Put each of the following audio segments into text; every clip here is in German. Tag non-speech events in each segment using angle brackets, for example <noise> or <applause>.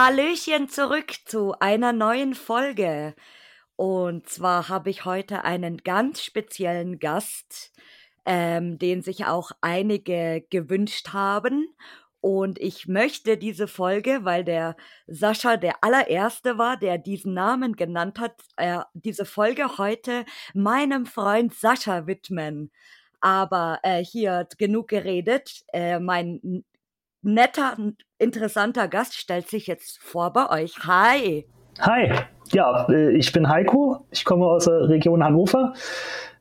Hallöchen zurück zu einer neuen Folge. Und zwar habe ich heute einen ganz speziellen Gast, ähm, den sich auch einige gewünscht haben. Und ich möchte diese Folge, weil der Sascha der allererste war, der diesen Namen genannt hat, äh, diese Folge heute meinem Freund Sascha widmen. Aber äh, hier genug geredet. Äh, mein netter, interessanter Gast stellt sich jetzt vor bei euch. Hi. Hi. Ja, äh, ich bin Heiko. Ich komme aus der Region Hannover,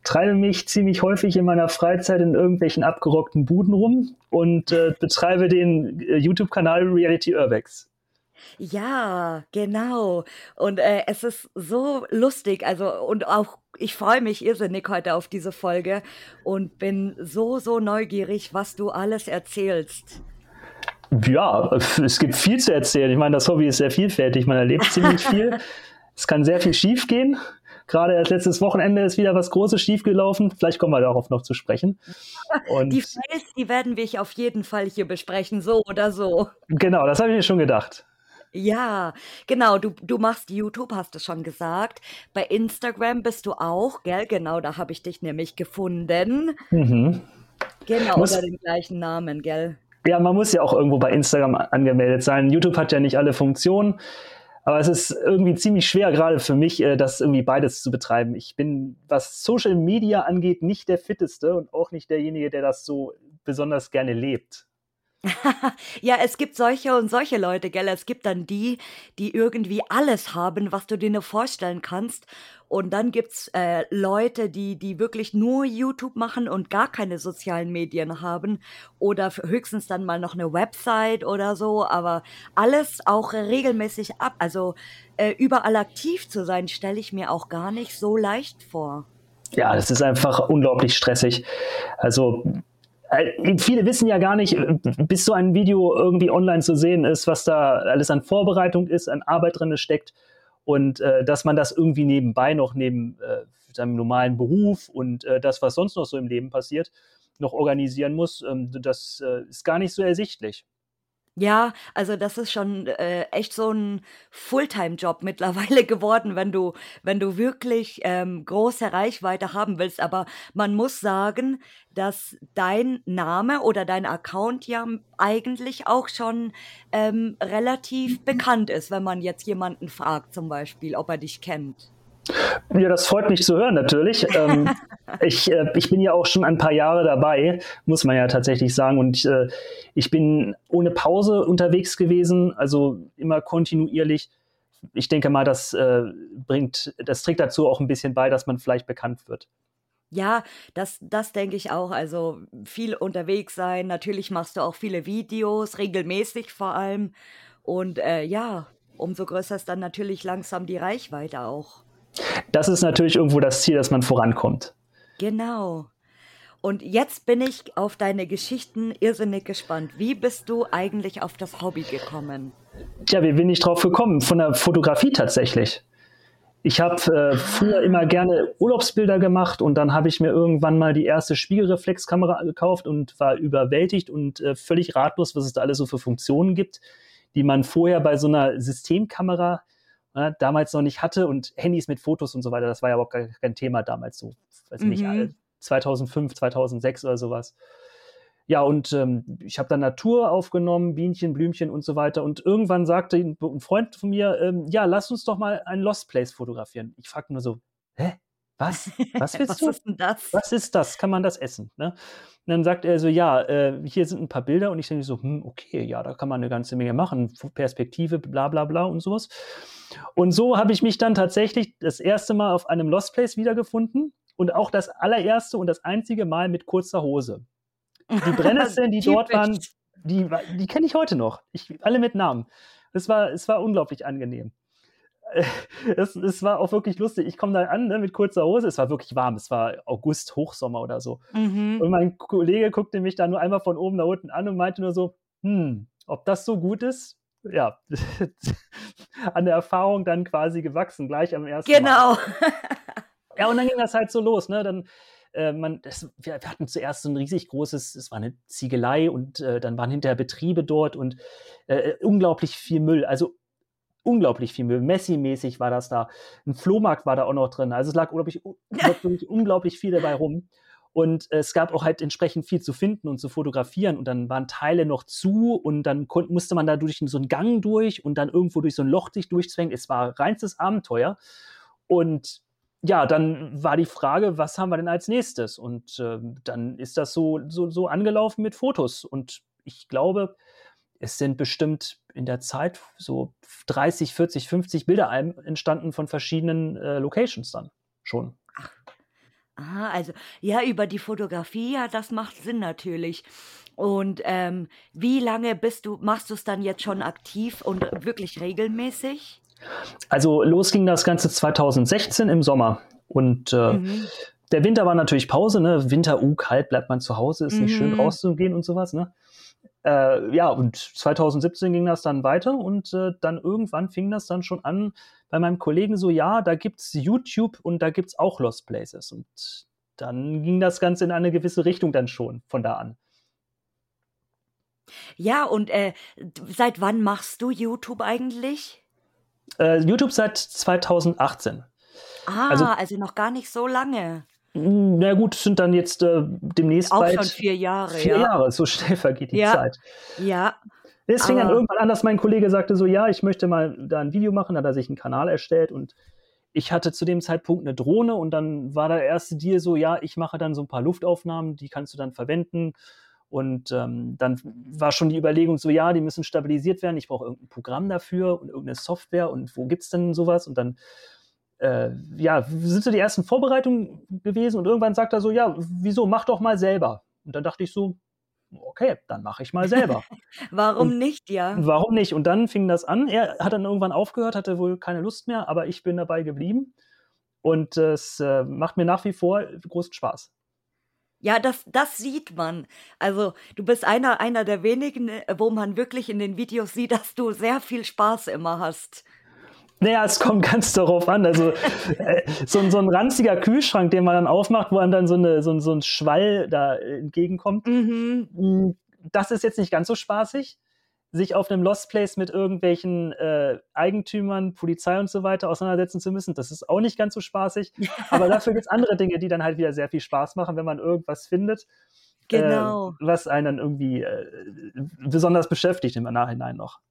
treibe mich ziemlich häufig in meiner Freizeit in irgendwelchen abgerockten Buden rum und äh, betreibe den äh, YouTube-Kanal Reality Urbex. Ja, genau. Und äh, es ist so lustig. Also, und auch ich freue mich irrsinnig heute auf diese Folge und bin so, so neugierig, was du alles erzählst. Ja, es gibt viel zu erzählen. Ich meine, das Hobby ist sehr vielfältig. Man erlebt ziemlich <laughs> viel. es kann sehr viel schief gehen. Gerade erst letztes Wochenende ist wieder was Großes schiefgelaufen. Vielleicht kommen wir darauf noch zu sprechen. Und die Fails, die werden wir auf jeden Fall hier besprechen, so oder so. Genau, das habe ich mir schon gedacht. Ja, genau, du, du machst YouTube, hast du schon gesagt. Bei Instagram bist du auch, gell? Genau, da habe ich dich nämlich gefunden. Mhm. Genau, Muss, unter dem gleichen Namen, gell? Ja, man muss ja auch irgendwo bei Instagram angemeldet sein. YouTube hat ja nicht alle Funktionen. Aber es ist irgendwie ziemlich schwer, gerade für mich, äh, das irgendwie beides zu betreiben. Ich bin, was Social Media angeht, nicht der Fitteste und auch nicht derjenige, der das so besonders gerne lebt. <laughs> ja, es gibt solche und solche Leute, gell? Es gibt dann die, die irgendwie alles haben, was du dir nur vorstellen kannst. Und dann gibt's äh, Leute, die, die wirklich nur YouTube machen und gar keine sozialen Medien haben. Oder höchstens dann mal noch eine Website oder so. Aber alles auch regelmäßig ab. Also äh, überall aktiv zu sein, stelle ich mir auch gar nicht so leicht vor. Ja, das ist einfach unglaublich stressig. Also viele wissen ja gar nicht, äh, bis so ein Video irgendwie online zu sehen ist, was da alles an Vorbereitung ist, an Arbeit drin steckt und äh, dass man das irgendwie nebenbei noch neben äh, seinem normalen Beruf und äh, das, was sonst noch so im Leben passiert, noch organisieren muss, ähm, das äh, ist gar nicht so ersichtlich. Ja, also das ist schon äh, echt so ein Fulltime-Job mittlerweile <laughs> geworden, wenn du, wenn du wirklich ähm, große Reichweite haben willst. Aber man muss sagen, dass dein Name oder dein Account ja eigentlich auch schon ähm, relativ bekannt ist, wenn man jetzt jemanden fragt, zum Beispiel, ob er dich kennt. Ja, das freut mich zu hören natürlich. <laughs> ähm, ich, äh, ich bin ja auch schon ein paar Jahre dabei, muss man ja tatsächlich sagen. Und äh, ich bin ohne Pause unterwegs gewesen, also immer kontinuierlich. Ich denke mal, das äh, bringt, das trägt dazu auch ein bisschen bei, dass man vielleicht bekannt wird. Ja, das, das denke ich auch. Also viel unterwegs sein. Natürlich machst du auch viele Videos, regelmäßig vor allem. Und äh, ja, umso größer ist dann natürlich langsam die Reichweite auch. Das ist natürlich irgendwo das Ziel, dass man vorankommt. Genau. Und jetzt bin ich auf deine Geschichten irrsinnig gespannt. Wie bist du eigentlich auf das Hobby gekommen? Tja, wie bin ich drauf gekommen? Von der Fotografie tatsächlich. Ich habe äh, früher immer gerne Urlaubsbilder gemacht und dann habe ich mir irgendwann mal die erste Spiegelreflexkamera gekauft und war überwältigt und äh, völlig ratlos, was es da alles so für Funktionen gibt, die man vorher bei so einer Systemkamera äh, damals noch nicht hatte und Handys mit Fotos und so weiter, das war ja überhaupt kein Thema damals so, weiß mhm. nicht, 2005, 2006 oder sowas. Ja, und ähm, ich habe dann Natur aufgenommen, Bienchen, Blümchen und so weiter. Und irgendwann sagte ein, Freund von mir, ähm, ja, lass uns doch mal ein Lost Place fotografieren. Ich fragte nur so? Was? <laughs> Was willst Was du? ist das? Was ist das? Kann man das essen? Ne? Und dann sagt er so, ja, äh, hier sind ein paar Bilder und ich denke so, hm, okay, ja, da kann man eine ganze Menge machen, Perspektive, bla bla bla und sowas. Und so habe ich mich dann tatsächlich das erste Mal auf einem Lost Place wiedergefunden und auch das allererste und das einzige Mal mit kurzer Hose. Die <laughs> Brennnesseln, die dort waren, die, die kenne ich heute noch. Ich, alle mit Namen. Es war, es war unglaublich angenehm. <laughs> Es, es war auch wirklich lustig. Ich komme da an ne, mit kurzer Hose. Es war wirklich warm. Es war August, Hochsommer oder so. Mhm. Und mein Kollege guckte mich da nur einmal von oben nach unten an und meinte nur so: hm, ob das so gut ist? Ja, <laughs> an der Erfahrung dann quasi gewachsen, gleich am ersten genau. Mal. Genau. ja, und dann ging das halt so los, ne? Dann äh, man, das, wir, wir, hatten zuerst so ein riesig großes, es war eine Ziegelei und äh, dann waren hinterher Betriebe dort und äh, unglaublich viel Müll. Also unglaublich viel Müll. Messi-mäßig war das da. Ein Flohmarkt war da auch noch drin. Also es lag unglaublich, unglaublich, <laughs> unglaublich viel dabei rum. Und es gab auch halt entsprechend viel zu finden und zu fotografieren. Und dann waren Teile noch zu und dann konnte, musste man da durch so einen Gang durch und dann irgendwo durch so ein Loch sich durchzwängen. Es war reinstes Abenteuer. Und ja, dann war die Frage, was haben wir denn als nächstes? Und äh, dann ist das so, so, so angelaufen mit Fotos. Und ich glaube, es sind bestimmt in der Zeit so 30, 40, 50 Bilder entstanden von verschiedenen äh, Locations dann schon. Ach. Ah, also ja, über die Fotografie, ja, das macht Sinn natürlich. Und ähm, wie lange bist du, machst du es dann jetzt schon aktiv und wirklich regelmäßig? Also los ging das Ganze 2016 im Sommer. Und äh, mhm. der Winter war natürlich Pause, ne? Winter, uh, kalt, bleibt man zu Hause, ist mhm. nicht schön mhm. rauszugehen und sowas, ne? Äh, ja, und 2017 ging das dann weiter und äh, dann irgendwann fing das dann schon an bei meinem Kollegen so, ja, da gibt es YouTube und da gibt es auch Lost Places. Und dann ging das Ganze in eine gewisse Richtung dann schon von da an. Ja, und äh, seit wann machst du YouTube eigentlich? Äh, YouTube seit 2018. Ah, also, also noch gar nicht so lange. Na gut, es sind dann jetzt äh, demnächst Auch bald schon vier Jahre. Vier ja. Jahre, so schnell vergeht die ja. Zeit. Ja. Es fing dann irgendwann an, dass mein Kollege sagte so, ja, ich möchte mal da ein Video machen, dann hat er sich einen Kanal erstellt und ich hatte zu dem Zeitpunkt eine Drohne und dann war der erste Deal so, ja, ich mache dann so ein paar Luftaufnahmen, die kannst du dann verwenden. Und ähm, dann war schon die Überlegung so, ja, die müssen stabilisiert werden, ich brauche irgendein Programm dafür und irgendeine Software und wo gibt es denn sowas? Und dann äh, ja, sind so die ersten Vorbereitungen gewesen und irgendwann sagt er so, ja, wieso, mach doch mal selber. Und dann dachte ich so, okay, dann mache ich mal selber. <laughs> warum und nicht, ja? Warum nicht? Und dann fing das an. Er hat dann irgendwann aufgehört, hatte wohl keine Lust mehr, aber ich bin dabei geblieben. Und es äh, macht mir nach wie vor großen Spaß. Ja, das, das sieht man. Also du bist einer, einer der wenigen, äh, wo man wirklich in den Videos sieht, dass du sehr viel Spaß immer hast. Naja, es kommt ganz darauf an. Also äh, so, so ein ranziger Kühlschrank, den man dann aufmacht, wo einem dann so, eine, so, so ein Schwall da entgegenkommt, Mhm. Mm, das ist jetzt nicht ganz so spaßig. Sich auf einem Lost Place mit irgendwelchen äh, Eigentümern, Polizei und so weiter auseinandersetzen zu müssen, das ist auch nicht ganz so spaßig. <laughs> Aber dafür gibt es andere Dinge, die dann halt wieder sehr viel Spaß machen, wenn man irgendwas findet, äh, Genau. was einen dann irgendwie äh, besonders beschäftigt im Nachhinein noch.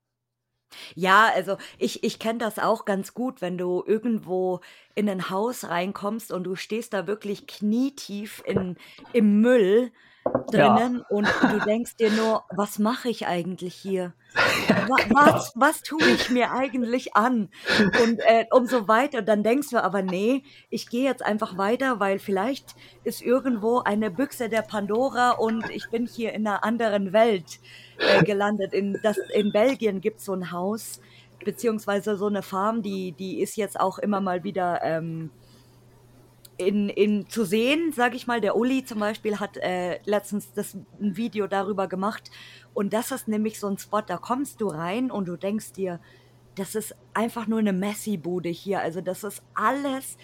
Ja, also ich, ich kenne das auch ganz gut, wenn du irgendwo in ein Haus reinkommst und du stehst da wirklich knietief in, im Müll drinnen ja. und du denkst dir nur, was mache ich eigentlich hier? <laughs> Ja, genau. was, was tue ich mir eigentlich an? Und äh, umso weiter, dann denkst du aber, nee, ich gehe jetzt einfach weiter, weil vielleicht ist irgendwo eine Büchse der Pandora und ich bin hier in einer anderen Welt äh, gelandet. In, das, in Belgien gibt es so ein Haus, beziehungsweise so eine Farm, die, die ist jetzt auch immer mal wieder ähm, in, in zu sehen, sage ich mal. Der Uli zum Beispiel hat äh, letztens das, ein Video darüber gemacht. Und das ist nämlich so ein Spot, da kommst du rein und du denkst dir, das ist einfach nur eine Messi-Bude hier. Also das ist alles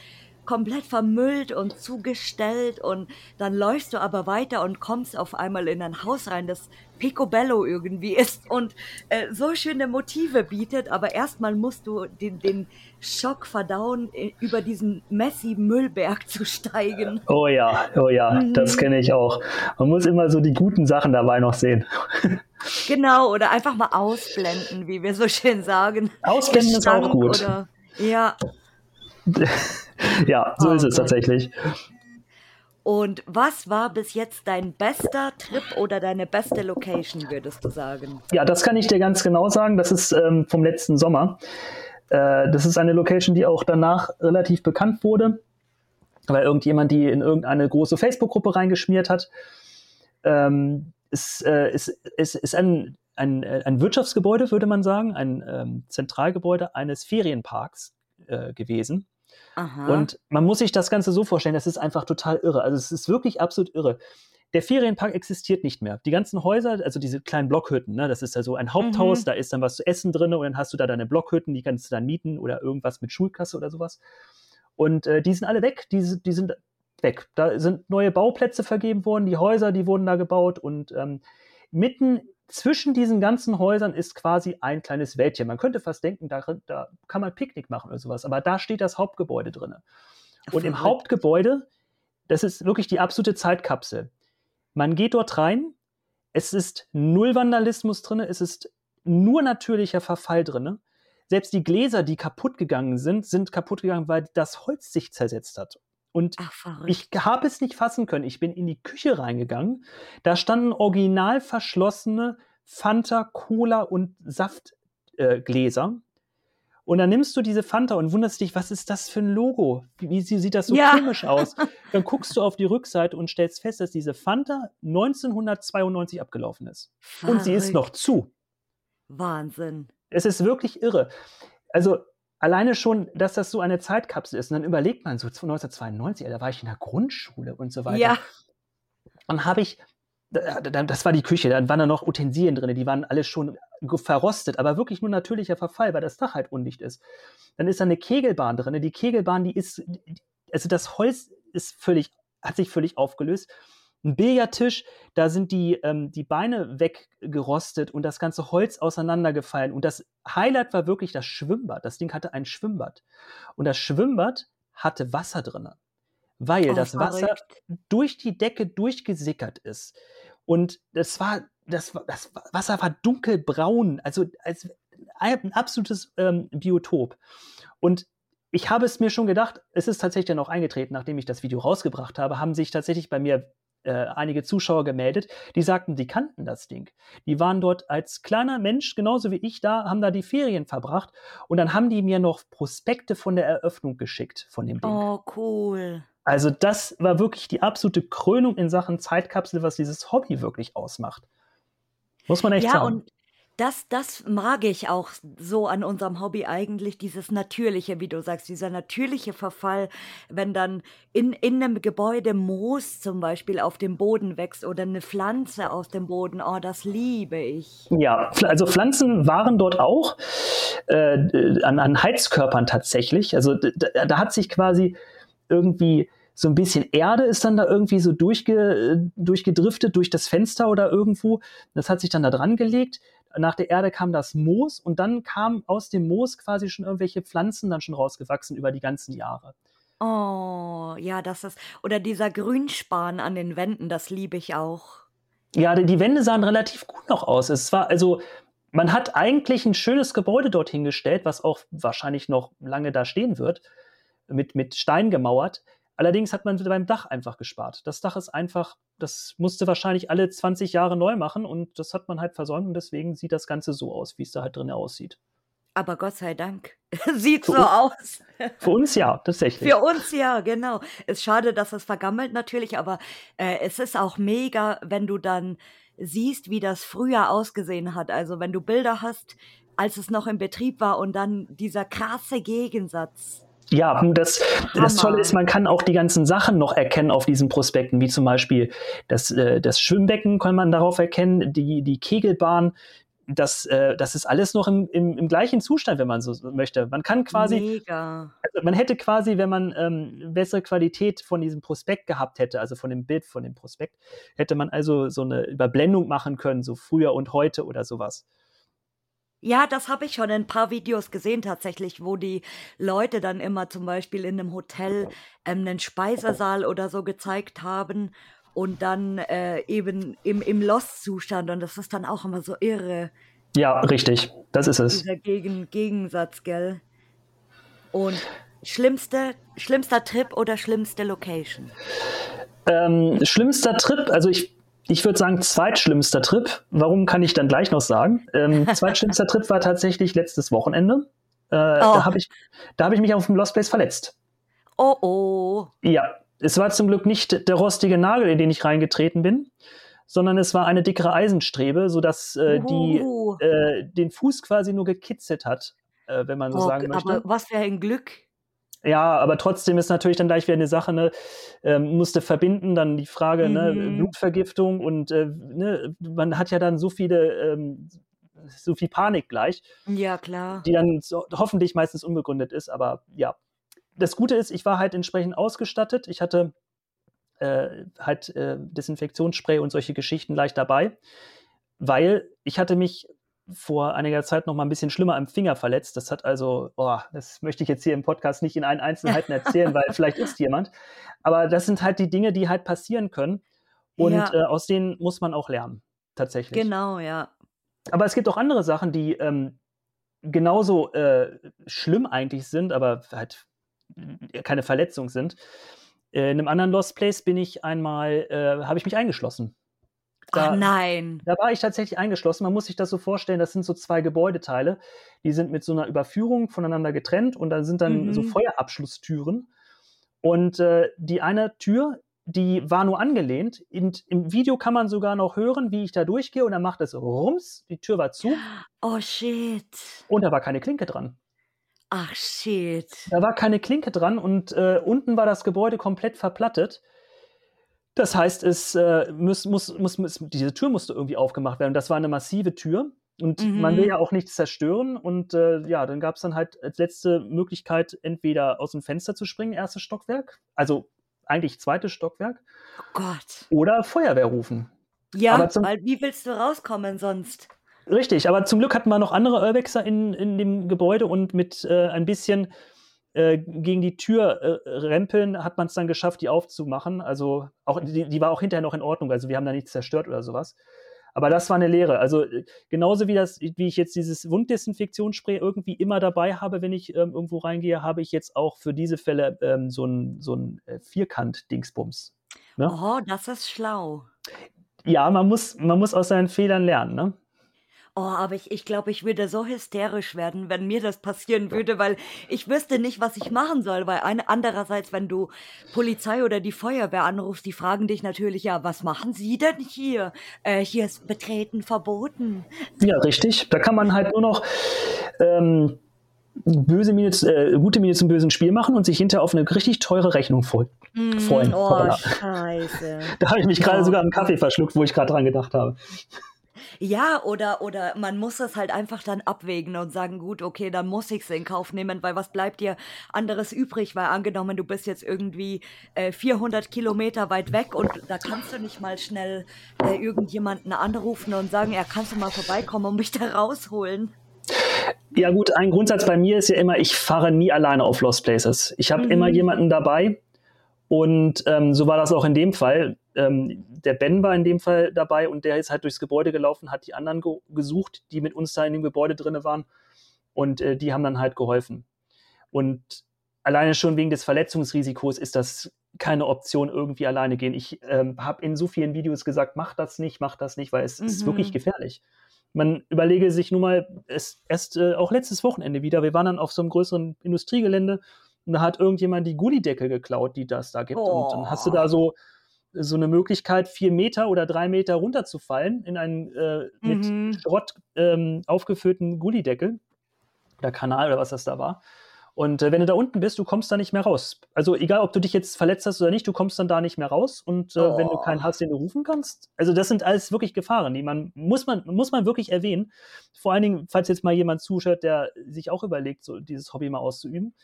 komplett vermüllt und zugestellt und dann läufst du aber weiter und kommst auf einmal in ein Haus rein, das picobello irgendwie ist und äh, so schöne Motive bietet, aber erstmal musst du den, den Schock verdauen, äh, über diesen Messi-Müllberg zu steigen. Oh ja, oh ja, mhm. das kenne ich auch. Man muss immer so die guten Sachen dabei noch sehen. <laughs> Genau, oder einfach mal ausblenden, wie wir so schön sagen. Ausblenden ist auch gut. Oder, ja. <laughs> ja, so oh, ist es tatsächlich. Und was war bis jetzt dein bester Trip oder deine beste Location, würdest du sagen? Ja, das kann ich dir ganz genau sagen. Das ist ähm, vom letzten Sommer. Äh, das ist eine Location, die auch danach relativ bekannt wurde, weil irgendjemand die in irgendeine große Facebook-Gruppe reingeschmiert hat. Ähm, es äh, ist, ist, ist ein, ein, ein Wirtschaftsgebäude, würde man sagen, ein ähm, Zentralgebäude eines Ferienparks äh, gewesen. Aha. Und man muss sich das Ganze so vorstellen, das ist einfach total irre. Also es ist wirklich absolut irre. der Ferienpark existiert nicht mehr. Die ganzen Häuser, also diese kleinen Blockhütten, ne, das ist ja so ein Haupthaus, mhm. da ist dann was zu essen drin und dann hast du da deine Blockhütten, die kannst du dann mieten oder irgendwas mit Schulkasse oder sowas. Und äh, die sind alle weg, die, die sind weg. Da sind neue Bauplätze vergeben worden, die Häuser, die wurden da gebaut und ähm, mitten zwischen diesen ganzen Häusern ist quasi ein kleines Wäldchen. Man könnte fast denken, da, da kann man Picknick machen oder sowas, aber da steht das Hauptgebäude drin. Und im Hauptgebäude, das ist wirklich die absolute Zeitkapsel. Man geht dort rein, es ist null Vandalismus drin, es ist nur natürlicher Verfall drin. Selbst die Gläser, die kaputt gegangen sind, sind kaputt gegangen, weil das Holz sich zersetzt hat. Und Ach, ich habe es nicht fassen können. Ich bin in die Küche reingegangen. Da standen original verschlossene Fanta, Cola und Saftgläser. Äh, und dann nimmst du diese Fanta und wunderst dich, was ist das für ein Logo? Wie, wie sieht das so ja. komisch aus? <laughs> Dann guckst du auf die Rückseite und stellst fest, dass diese Fanta 1992 abgelaufen ist. Verrückt. Und sie ist noch zu. Wahnsinn. Es ist wirklich irre. Also alleine schon, dass das so eine Zeitkapsel ist. Und dann überlegt man so 1992, da war ich in der Grundschule und so weiter. Ja. Und habe ich das war die Küche, dann waren da noch Utensilien drin, die waren alle schon verrostet, aber wirklich nur natürlicher Verfall, weil das Dach halt undicht ist. Dann ist da eine Kegelbahn drin. Die Kegelbahn, die ist, also das Holz ist völlig, hat sich völlig aufgelöst. Ein Billardtisch, da sind die, ähm, die Beine weggerostet und das ganze Holz auseinandergefallen. Und das Highlight war wirklich das Schwimmbad. Das Ding hatte ein Schwimmbad. Und das Schwimmbad hatte Wasser drin, weil oh, das Wasser verrückt. durch die Decke durchgesickert ist. Und das war, das, das Wasser war dunkelbraun, also als ein absolutes ähm, Biotop. Und ich habe es mir schon gedacht, es ist tatsächlich dann auch eingetreten, nachdem ich das Video rausgebracht habe, haben sich tatsächlich bei mir äh, einige Zuschauer gemeldet, die sagten, sie kannten das Ding. Die waren dort als kleiner Mensch, genauso wie ich da, haben da die Ferien verbracht und dann haben die mir noch Prospekte von der Eröffnung geschickt von dem Ding. Oh, cool. Also das war wirklich die absolute Krönung in Sachen Zeitkapsel, was dieses Hobby wirklich ausmacht. Muss man echt ja, sagen. Und das, das mag ich auch so an unserem Hobby eigentlich, dieses natürliche, wie du sagst, dieser natürliche Verfall, wenn dann in, in einem Gebäude Moos zum Beispiel auf dem Boden wächst oder eine Pflanze aus dem Boden, oh, das liebe ich. Ja, also Pflanzen waren dort auch äh, an, an Heizkörpern tatsächlich. Also da, da hat sich quasi irgendwie so ein bisschen Erde ist dann da irgendwie so durchge, durchgedriftet durch das Fenster oder irgendwo. Das hat sich dann da dran gelegt. Nach der Erde kam das Moos und dann kam aus dem Moos quasi schon irgendwelche Pflanzen dann schon rausgewachsen über die ganzen Jahre. Oh, ja, das ist. Oder dieser Grünspan an den Wänden, das liebe ich auch. Ja, die Wände sahen relativ gut noch aus. Es war also, man hat eigentlich ein schönes Gebäude dorthin gestellt, was auch wahrscheinlich noch lange da stehen wird mit, mit Stein gemauert. Allerdings hat man beim Dach einfach gespart. Das Dach ist einfach, das musste wahrscheinlich alle 20 Jahre neu machen und das hat man halt versäumt und deswegen sieht das Ganze so aus, wie es da halt drin aussieht. Aber Gott sei Dank. <laughs> Sieht für so uns, aus. Für uns ja, tatsächlich. Für uns ja, genau. Ist schade, dass es vergammelt natürlich, aber äh, es ist auch mega, wenn du dann siehst, wie das früher ausgesehen hat. Also wenn du Bilder hast, als es noch im Betrieb war und dann dieser krasse Gegensatz ja, das, das Tolle ist, man kann auch die ganzen Sachen noch erkennen auf diesen Prospekten, wie zum Beispiel das, äh, das Schwimmbecken kann man darauf erkennen, die, die Kegelbahn, das, äh, das ist alles noch im, im, im gleichen Zustand, wenn man so möchte. Man kann quasi, Mega. Also man hätte quasi, wenn man ähm, bessere Qualität von diesem Prospekt gehabt hätte, also von dem Bild von dem Prospekt, hätte man also so eine Überblendung machen können, so früher und heute oder sowas. Ja, das habe ich schon in ein paar Videos gesehen tatsächlich, wo die Leute dann immer zum Beispiel in einem Hotel ähm, einen Speisesaal oder so gezeigt haben und dann äh, eben im, im Lost-Zustand und das ist dann auch immer so irre. Ja, richtig, das ist es. Dieser Gegen Gegensatz, gell? Und schlimmste, schlimmster Trip oder schlimmste Location? Ähm, schlimmster Trip, also ich ich würde sagen, zweitschlimmster Trip. Warum kann ich dann gleich noch sagen? Ähm, <laughs> zweitschlimmster Trip war tatsächlich letztes Wochenende. Äh, oh. Da habe ich, hab ich mich auf dem Lost Place verletzt. Oh oh. Ja, es war zum Glück nicht der rostige Nagel, in den ich reingetreten bin, sondern es war eine dickere Eisenstrebe, sodass äh, die äh, den Fuß quasi nur gekitzelt hat, äh, wenn man so oh, sagen möchte. Aber was für ein Glück. Ja, aber trotzdem ist natürlich dann gleich wieder eine Sache, ne, ähm, musste verbinden, dann die Frage, ne, Mhm. Blutvergiftung und äh, ne, man hat ja dann so viele, ähm, so viel Panik gleich, Ja, klar. die dann so, hoffentlich meistens unbegründet ist, aber ja. Das Gute ist, ich war halt entsprechend ausgestattet. Ich hatte äh, halt äh, Desinfektionsspray und solche Geschichten leicht dabei, weil ich hatte mich vor einiger Zeit noch mal ein bisschen schlimmer am Finger verletzt. Das hat also, oh, das möchte ich jetzt hier im Podcast nicht in allen Einzelheiten erzählen, weil <laughs> vielleicht ist jemand. Aber das sind halt die Dinge, die halt passieren können. Und Ja. äh, aus denen muss man auch lernen, tatsächlich. Genau, ja. Aber es gibt auch andere Sachen, die ähm, genauso äh, schlimm eigentlich sind, aber halt äh, keine Verletzung sind. Äh, in einem anderen Lost Place bin ich einmal, äh, habe ich mich eingeschlossen. Ach Da, nein. da war ich tatsächlich eingeschlossen. Man muss sich das so vorstellen, das sind so zwei Gebäudeteile, die sind mit so einer Überführung voneinander getrennt und da sind dann so Mhm. Feuerabschlusstüren. Und äh, die eine Tür, die war nur angelehnt. In, Im Video kann man sogar noch hören, wie ich da durchgehe und dann macht es Rums, die Tür war zu Oh shit. und da war keine Klinke dran. Ach shit. Da war keine Klinke dran und äh, unten war das Gebäude komplett verplattet. Das heißt, es äh, muss, muss, muss, muss, diese Tür musste irgendwie aufgemacht werden. Das war eine massive Tür und man will Mhm. ja auch nichts zerstören. Und äh, ja, dann gab es dann halt als letzte Möglichkeit, entweder aus dem Fenster zu springen, erstes Stockwerk, also eigentlich zweites Stockwerk, Oh Gott. oder Feuerwehr rufen. Ja, Aber zum- weil wie willst du rauskommen sonst? Richtig, aber zum Glück hatten wir noch andere Urbexer in, in dem Gebäude und mit äh, ein bisschen äh, gegen die Tür äh, rempeln hat man es dann geschafft, die aufzumachen. Also auch die, die war auch hinterher noch in Ordnung. Also wir haben da nichts zerstört oder sowas. Aber das war eine Lehre. Also äh, genauso wie das, wie ich jetzt dieses Wunddesinfektionsspray irgendwie immer dabei habe, wenn ich ähm, irgendwo reingehe, habe ich jetzt auch für diese Fälle ähm, so ein, so ein äh, Vierkant-Dingsbums. Ne? Oh, das ist schlau. Ja, man muss, man muss aus seinen Fehlern lernen, ne? Oh, aber ich, ich glaube, ich würde so hysterisch werden, wenn mir das passieren würde, weil ich wüsste nicht, was ich machen soll. Weil eine, andererseits, wenn du Polizei oder die Feuerwehr anrufst, die fragen dich natürlich, ja, was machen Sie denn hier? Äh, hier ist Betreten verboten. Ja, richtig. Da kann man halt nur noch ähm, böse Miene, äh, gute Miene zum bösen Spiel machen und sich hinterher auf eine richtig teure Rechnung freuen. Mm, freuen. oh, Hoppala. scheiße. <laughs> Da habe ich mich gerade Ja. sogar einen Kaffee verschluckt, wo ich gerade dran gedacht habe. Ja, oder, oder man muss es halt einfach dann abwägen und sagen, gut, okay, dann muss ich es in Kauf nehmen, weil was bleibt dir anderes übrig? Weil angenommen, du bist jetzt irgendwie äh, 400 Kilometer weit weg und da kannst du nicht mal schnell äh, irgendjemanden anrufen und sagen, ja, kannst du mal vorbeikommen und mich da rausholen? Ja gut, ein Grundsatz bei mir ist ja immer, ich fahre nie alleine auf Lost Places. Ich habe Mhm. immer jemanden dabei und ähm, so war das auch in dem Fall. Ähm, der Ben war in dem Fall dabei und der ist halt durchs Gebäude gelaufen, hat die anderen ge gesucht, die mit uns da in dem Gebäude drin waren und äh, die haben dann halt geholfen. Und alleine schon wegen des Verletzungsrisikos ist das keine Option, irgendwie alleine gehen. Ich ähm, habe in so vielen Videos gesagt, mach das nicht, mach das nicht, weil es ist Mhm. wirklich gefährlich. Man überlege sich nur mal, es erst äh, auch letztes Wochenende wieder, wir waren dann auf so einem größeren Industriegelände und da hat irgendjemand die Gullideckel geklaut, die das da gibt. Und dann hast du Oh. da so, so eine Möglichkeit, vier Meter oder drei Meter runterzufallen in einen äh, mit Mhm. Schrott ähm, aufgefüllten Gullideckel oder Kanal oder was das da war. Und äh, wenn du da unten bist, du kommst da nicht mehr raus. Also egal, ob du dich jetzt verletzt hast oder nicht, du kommst dann da nicht mehr raus. Und äh, wenn du Oh. keinen hast, den du rufen kannst, also das sind alles wirklich Gefahren, die man muss man muss man wirklich erwähnen. Vor allen Dingen, falls jetzt mal jemand zuschaut, der sich auch überlegt, so dieses Hobby mal auszuüben.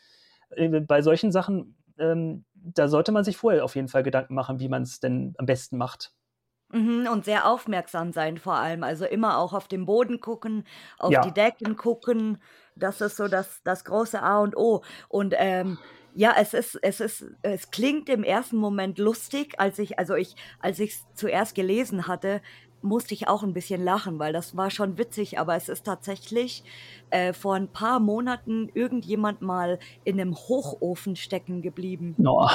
Äh, bei solchen Sachen, ähm, da sollte man sich vorher auf jeden Fall Gedanken machen, wie man es denn am besten macht. Mhm, und sehr aufmerksam sein vor allem. Also immer auch auf den Boden gucken, auf Ja. die Decken gucken. Das ist so das, das große A und O. Und ähm, ja, es ist, es ist, es klingt im ersten Moment lustig, als ich, also ich, als ich es zuerst gelesen hatte, musste ich auch ein bisschen lachen, weil das war schon witzig, aber es ist tatsächlich äh, vor ein paar Monaten irgendjemand mal in einem Hochofen stecken geblieben No.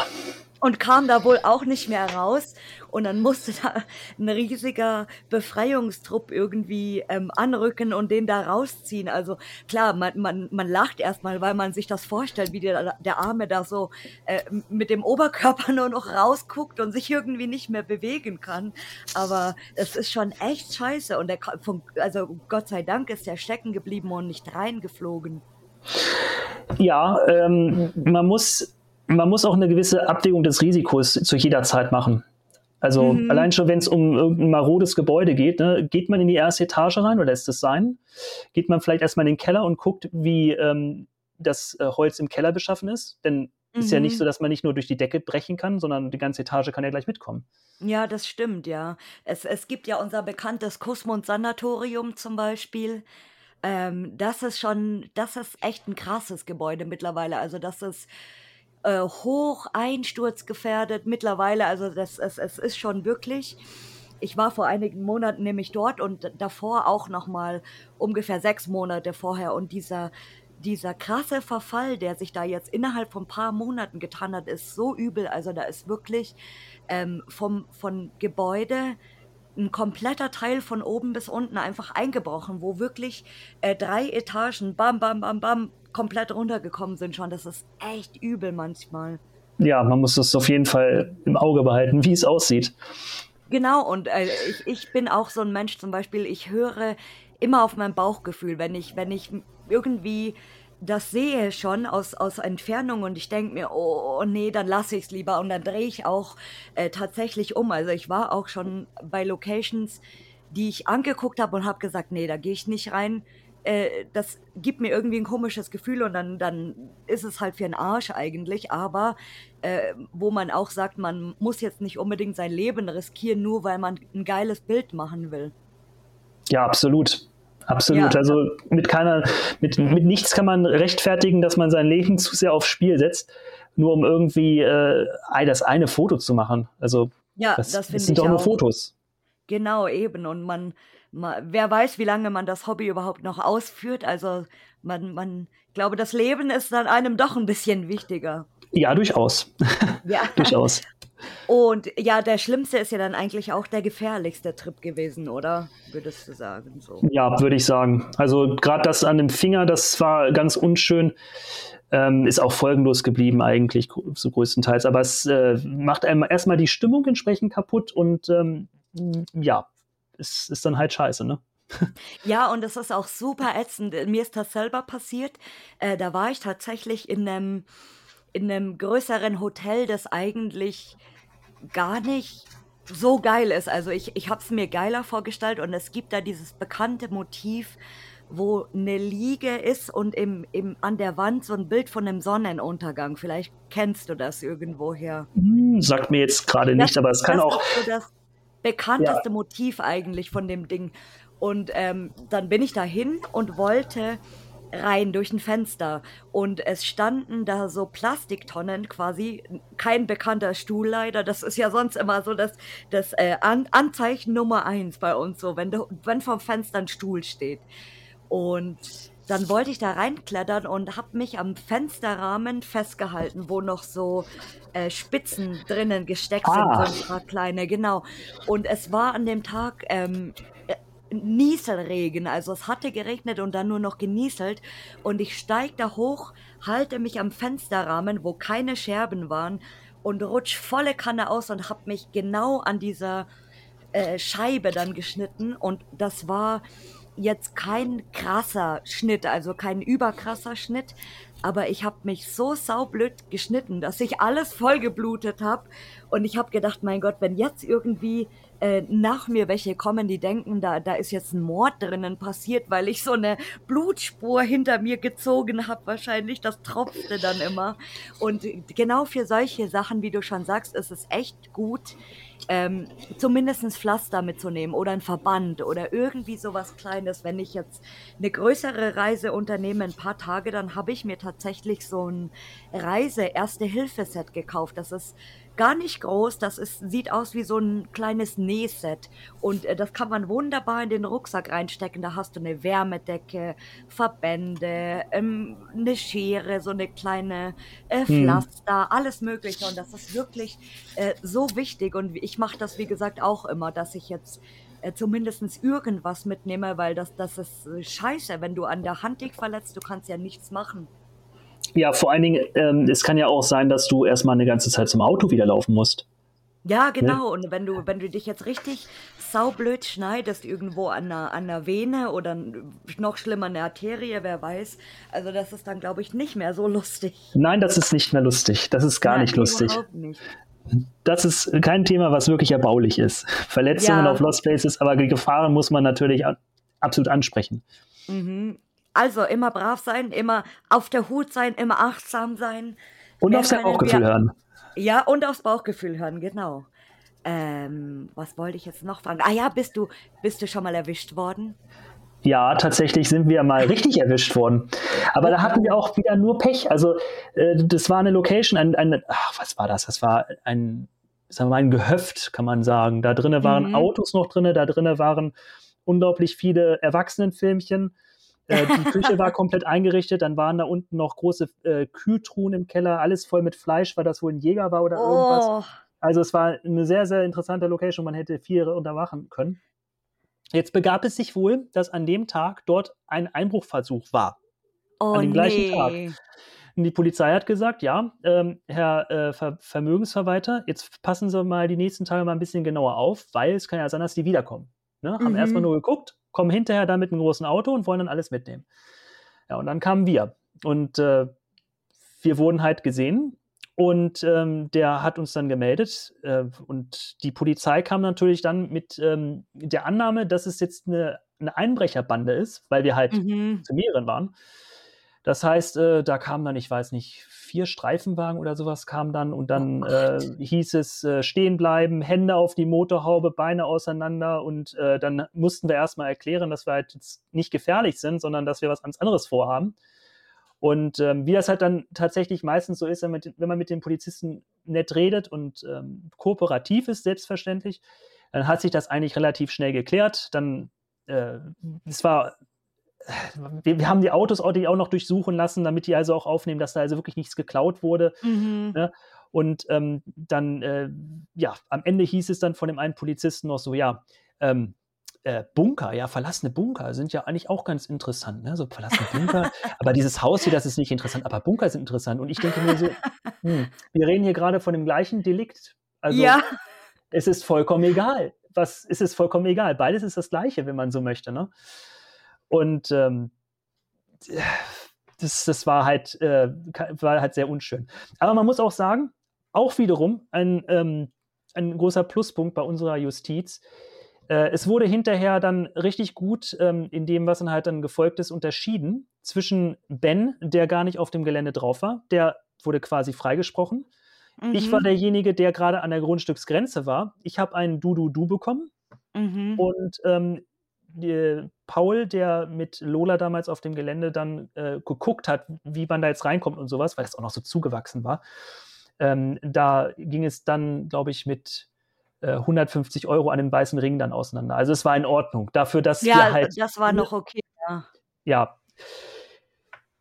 Und kam da wohl auch nicht mehr raus. Und dann musste da ein riesiger Befreiungstrupp irgendwie ähm, anrücken und den da rausziehen. Also klar, man, man, man lacht erstmal, weil man sich das vorstellt, wie der, der Arme da so äh, mit dem Oberkörper nur noch rausguckt und sich irgendwie nicht mehr bewegen kann. Aber es ist schon echt scheiße. Und der, von, also Gott sei Dank ist der stecken geblieben und nicht reingeflogen. Ja, ähm, man, muss, man muss auch eine gewisse Abdeckung des Risikos zu jeder Zeit machen. Also mhm. allein schon, wenn es um irgendein marodes Gebäude geht, ne, geht man in die erste Etage rein oder lässt es sein? Geht man vielleicht erstmal in den Keller und guckt, wie ähm, das äh, Holz im Keller beschaffen ist? Denn mhm. ist ja nicht mhm. so, dass man nicht nur durch die Decke brechen kann, sondern die ganze Etage kann ja gleich mitkommen. Ja, das stimmt, ja. Es, es gibt ja unser bekanntes Kusmund-Sanatorium zum Beispiel. Ähm, das ist schon, das ist echt ein krasses Gebäude mittlerweile. Also das ist äh, hoch einsturzgefährdet mittlerweile. Also das, es, es ist schon wirklich. Ich war vor einigen Monaten nämlich dort und davor auch noch mal ungefähr sechs Monate vorher. Und dieser, dieser krasse Verfall, der sich da jetzt innerhalb von ein paar Monaten getan hat, ist so übel. Also da ist wirklich ähm, vom, von Gebäude ein kompletter Teil von oben bis unten einfach eingebrochen, wo wirklich äh, drei Etagen, bam, bam, bam, bam, komplett runtergekommen sind schon. Das ist echt übel manchmal. Ja, man muss das auf jeden Fall im Auge behalten, wie es aussieht. Genau, und äh, ich, ich bin auch so ein Mensch zum Beispiel, ich höre immer auf mein Bauchgefühl, wenn ich, wenn ich irgendwie das sehe schon aus, aus Entfernung und ich denke mir, oh, oh nee, dann lasse ich es lieber und dann drehe ich auch äh, tatsächlich um. Also ich war auch schon bei Locations, die ich angeguckt habe und habe gesagt, nee, da gehe ich nicht rein. Äh, das gibt mir irgendwie ein komisches Gefühl und dann, dann ist es halt für einen Arsch eigentlich. Aber äh, wo man auch sagt, man muss jetzt nicht unbedingt sein Leben riskieren, nur weil man ein geiles Bild machen will. Ja, absolut. Absolut. Ja. Also mit keiner, mit, mit nichts kann man rechtfertigen, dass man sein Leben zu sehr aufs Spiel setzt, nur um irgendwie äh, das eine Foto zu machen. Also ja, das, das, das sind doch nur Fotos. Genau, eben. Und man, man, wer weiß, wie lange man das Hobby überhaupt noch ausführt. Also man, man, ich glaube, das Leben ist dann einem doch ein bisschen wichtiger. Ja, durchaus. <laughs> Ja. <laughs> durchaus. Und ja, der schlimmste ist ja dann eigentlich auch der gefährlichste Trip gewesen, oder? Würdest du sagen? So. Ja, würde ich sagen. Also gerade das an dem Finger, das war ganz unschön. Ähm, ist auch folgenlos geblieben eigentlich, so größtenteils. Aber es äh, macht einem erstmal die Stimmung entsprechend kaputt und ähm, ja, es ist dann halt scheiße, ne? Ja, und es ist auch super ätzend. Mir ist das selber passiert. Äh, da war ich tatsächlich in einem, in einem größeren Hotel, das eigentlich gar nicht so geil ist. Also ich, ich habe es mir geiler vorgestellt und es gibt da dieses bekannte Motiv, wo eine Liege ist und im, im, an der Wand so ein Bild von einem Sonnenuntergang. Vielleicht kennst du das irgendwoher. Hm, sagt mir jetzt gerade nicht, aber es kann auch. Das ist so das bekannteste ja. Motiv eigentlich von dem Ding. Und ähm, dann bin ich dahin und wollte rein durch ein Fenster und es standen da so Plastiktonnen quasi, kein bekannter Stuhl leider, das ist ja sonst immer so das, das äh, An Anzeichen Nummer eins bei uns so, wenn, du, wenn vom Fenster ein Stuhl steht. Und dann wollte ich da reinklettern und habe mich am Fensterrahmen festgehalten, wo noch so äh, Spitzen drinnen gesteckt ah. sind, so ein paar kleine, genau. Und es war an dem Tag ähm, Nieselregen. Also es hatte geregnet und dann nur noch genieselt. Und ich steig da hoch, halte mich am Fensterrahmen, wo keine Scherben waren und rutsch volle Kanne aus und hab mich genau an dieser äh, Scheibe dann geschnitten. Und das war jetzt kein krasser Schnitt, also kein überkrasser Schnitt, aber ich habe mich so saublöd geschnitten, dass ich alles voll geblutet habe und ich habe gedacht, mein Gott, wenn jetzt irgendwie äh, nach mir welche kommen, die denken, da, da ist jetzt ein Mord drinnen passiert, weil ich so eine Blutspur hinter mir gezogen habe. Wahrscheinlich, das tropfte dann immer. Und genau für solche Sachen, wie du schon sagst, ist es echt gut, ähm, zumindest Pflaster mitzunehmen oder ein Verband oder irgendwie sowas Kleines. Wenn ich jetzt eine größere Reise unternehme, ein paar Tage, dann habe ich mir tatsächlich so ein Reise-Erste-Hilfe-Set gekauft. Das ist gar nicht groß. Das ist, sieht aus wie so ein kleines Nähset. Und äh, das kann man wunderbar in den Rucksack reinstecken. Da hast du eine Wärmedecke, Verbände, ähm, eine Schere, so eine kleine äh, hm. Pflaster, hm. alles Mögliche. Und das ist wirklich äh, so wichtig. Und ich mache das, wie gesagt, auch immer, dass ich jetzt äh, zumindest irgendwas mitnehme, weil das, das ist äh, scheiße, wenn du an der Hand dich verletzt, du kannst ja nichts machen. Ja, vor allen Dingen, ähm, es kann ja auch sein, dass du erstmal eine ganze Zeit zum Auto wieder laufen musst. Ja, genau. Und wenn du, wenn du dich jetzt richtig saublöd schneidest, irgendwo an einer, an einer Vene oder noch schlimmer eine Arterie, wer weiß, also das ist dann, glaube ich, nicht mehr so <laughs> lustig. Nein, das ist nicht mehr lustig. Das ist gar Nein, nicht lustig. überhaupt nicht. Das ist kein Thema, was wirklich erbaulich ist. Verletzungen Ja. auf Lost Places, aber die Gefahren muss man natürlich absolut ansprechen. Mhm. Also immer brav sein, immer auf der Hut sein, immer achtsam sein. Und Wer auf sein können Bauchgefühl wir- hören. Ja, und aufs Bauchgefühl hören, genau. Ähm, was wollte ich jetzt noch fragen? Ah ja, bist du, bist du schon mal erwischt worden? Ja, tatsächlich sind wir mal richtig erwischt worden. Aber da hatten wir auch wieder nur Pech. Also äh, das war eine Location, ein, ein ach, was war das? Das war ein, sagen wir mal, ein Gehöft, kann man sagen. Da drinnen waren Mhm. Autos noch drinne, da drinnen waren unglaublich viele Erwachsenenfilmchen. Äh, die <laughs> Küche war komplett eingerichtet, dann waren da unten noch große äh, Kühltruhen im Keller, alles voll mit Fleisch, weil das wohl ein Jäger war oder irgendwas. Oh, Also es war eine sehr, sehr interessante Location, man hätte viel unterwachen können. Jetzt begab es sich wohl, dass an dem Tag dort ein Einbruchversuch war. oh An dem gleichen nee. Und die Polizei hat gesagt, ja, ähm, Herr äh, Ver Vermögensverwalter, jetzt passen Sie mal die nächsten Tage mal ein bisschen genauer auf, weil es kann ja sein, dass die wiederkommen. Ne? Haben Mhm. erstmal nur geguckt, kommen hinterher dann mit einem großen Auto und wollen dann alles mitnehmen. Ja, und dann kamen wir. Und äh, wir wurden halt gesehen und ähm, der hat uns dann gemeldet. Äh, und die Polizei kam natürlich dann mit ähm, der Annahme, dass es jetzt eine, eine Einbrecherbande ist, weil wir halt Mhm. zu mehreren waren. Das heißt, äh, da kamen dann, ich weiß nicht, vier Streifenwagen oder sowas kamen dann und dann Oh äh, hieß es äh, stehen bleiben, Hände auf die Motorhaube, Beine auseinander und äh, dann mussten wir erstmal erklären, dass wir halt jetzt nicht gefährlich sind, sondern dass wir was ganz anderes vorhaben. Und ähm, wie das halt dann tatsächlich meistens so ist, wenn man, mit- wenn man mit den Polizisten nett redet und ähm, kooperativ ist, selbstverständlich, dann hat sich das eigentlich relativ schnell geklärt. Dann, äh, es war wir, wir haben die Autos auch, die auch noch durchsuchen lassen, damit die also auch aufnehmen, dass da also wirklich nichts geklaut wurde. Mhm. Ne? Und ähm, dann, äh, ja, am Ende hieß es dann von dem einen Polizisten noch so, ja, ähm, äh, Bunker, ja, verlassene Bunker sind ja eigentlich auch ganz interessant, ne? So verlassene Bunker. <laughs> aber dieses Haus hier, das ist nicht interessant, aber Bunker sind interessant. Und ich denke mir so, hm, wir reden hier gerade von dem gleichen Delikt. Also ja, es ist vollkommen egal. Was, es ist vollkommen egal. Beides ist das Gleiche, wenn man so möchte. Ne? Und ähm, das, das war, halt, äh, war halt sehr unschön. Aber man muss auch sagen, auch wiederum ein, ähm, ein großer Pluspunkt bei unserer Justiz. Äh, es wurde hinterher dann richtig gut ähm, in dem, was dann halt dann gefolgt ist, unterschieden zwischen Ben, der gar nicht auf dem Gelände drauf war, der wurde quasi freigesprochen. Ich war Mhm. derjenige, der gerade an der Grundstücksgrenze war. Ich habe einen Du-Du-Du bekommen Mhm. und ähm, die, Paul, der mit Lola damals auf dem Gelände dann äh, geguckt hat, wie man da jetzt reinkommt und sowas, weil es auch noch so zugewachsen war, ähm, da ging es dann, glaube ich, mit äh, 150 Euro an den weißen Ring dann auseinander. Also es war in Ordnung dafür, dass Ja, wir halt, das war noch <laughs> okay. Ja. ja,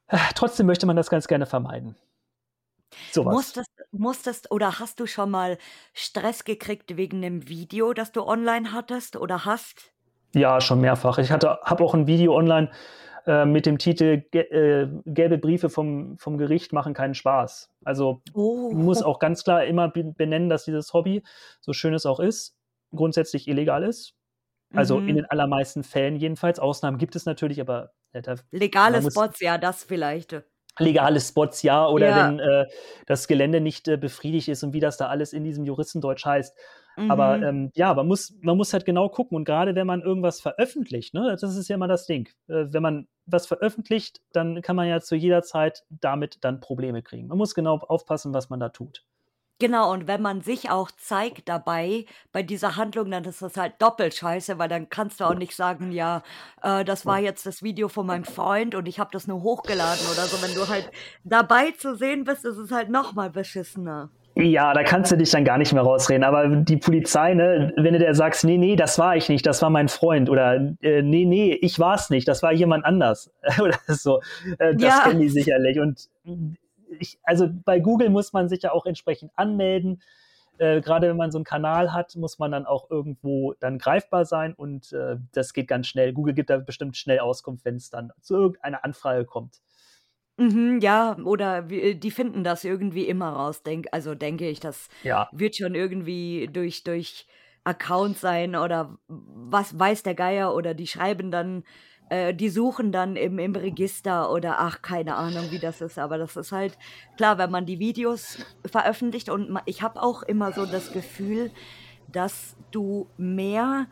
Äh, trotzdem möchte man das ganz gerne vermeiden. Sowas. Musstest, musstest oder hast du schon mal Stress gekriegt wegen dem Video, das du online hattest oder hast? Ja, schon mehrfach. Ich hatte, habe auch ein Video online äh, mit dem Titel äh, Gelbe Briefe vom, vom Gericht machen keinen Spaß. Also Oh. muss auch ganz klar immer be- benennen, dass dieses Hobby, so schön es auch ist, grundsätzlich illegal ist. Also Mhm. in den allermeisten Fällen jedenfalls. Ausnahmen gibt es natürlich, aber äh, da, Legale Spots, ja, das vielleicht. legale Spots ja oder Ja. wenn äh, das Gelände nicht äh, befriedigt ist und wie das da alles in diesem Juristendeutsch heißt. Aber Mhm. ähm, ja, man muss, man muss halt genau gucken. Und gerade wenn man irgendwas veröffentlicht, ne, das ist ja immer das Ding. Äh, wenn man was veröffentlicht, dann kann man ja zu jeder Zeit damit dann Probleme kriegen. Man muss genau aufpassen, was man da tut. Genau, und wenn man sich auch zeigt dabei bei dieser Handlung, dann ist das halt doppelt scheiße, weil dann kannst du auch nicht sagen, ja, äh, das war jetzt das Video von meinem Freund und ich habe das nur hochgeladen oder so. Wenn du halt dabei zu sehen bist, ist es halt noch mal beschissener. Ja, da kannst du dich dann gar nicht mehr rausreden. Aber die Polizei, ne, wenn du der sagst, nee, nee, das war ich nicht, das war mein Freund oder äh, nee, nee, ich war es nicht, das war jemand anders <laughs> oder so, äh, das Ja. kennen die sicherlich. Und ich, also bei Google muss man sich ja auch entsprechend anmelden. Äh, Gerade wenn man so einen Kanal hat, muss man dann auch irgendwo dann greifbar sein und äh, das geht ganz schnell. Google gibt da bestimmt schnell Auskunft, wenn es dann zu irgendeiner Anfrage kommt. Mhm, ja, oder wie die finden das irgendwie immer raus, denk also, denke ich, das Ja. wird schon irgendwie durch durch Account sein oder was weiß der Geier oder die schreiben dann äh, die suchen dann im im Register oder ach, keine Ahnung, wie das ist, aber das ist halt klar, wenn man die Videos veröffentlicht und ma ich habe auch immer so das Gefühl, dass du mehr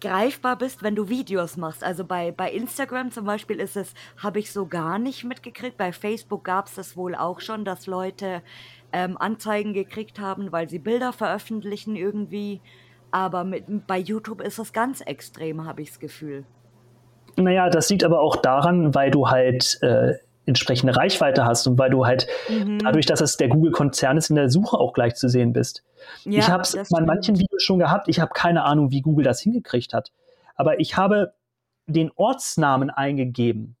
greifbar bist, wenn du Videos machst. Also, bei bei Instagram zum Beispiel ist es habe ich so gar nicht mitgekriegt. Bei Facebook gab's das wohl auch schon, dass Leute, ähm, Anzeigen gekriegt haben, weil sie Bilder veröffentlichen irgendwie. Aber mit bei YouTube ist es ganz extrem, habe ich's Gefühl. Na ja, das liegt aber auch daran, weil du halt, äh, entsprechende Reichweite hast und weil du halt Mhm. dadurch, dass es der Google-Konzern ist, in der Suche auch gleich zu sehen bist. Ich Ja, habe es bei manchen. Videos schon gehabt. Ich habe keine Ahnung, wie Google das hingekriegt hat. Aber ich habe den Ortsnamen eingegeben.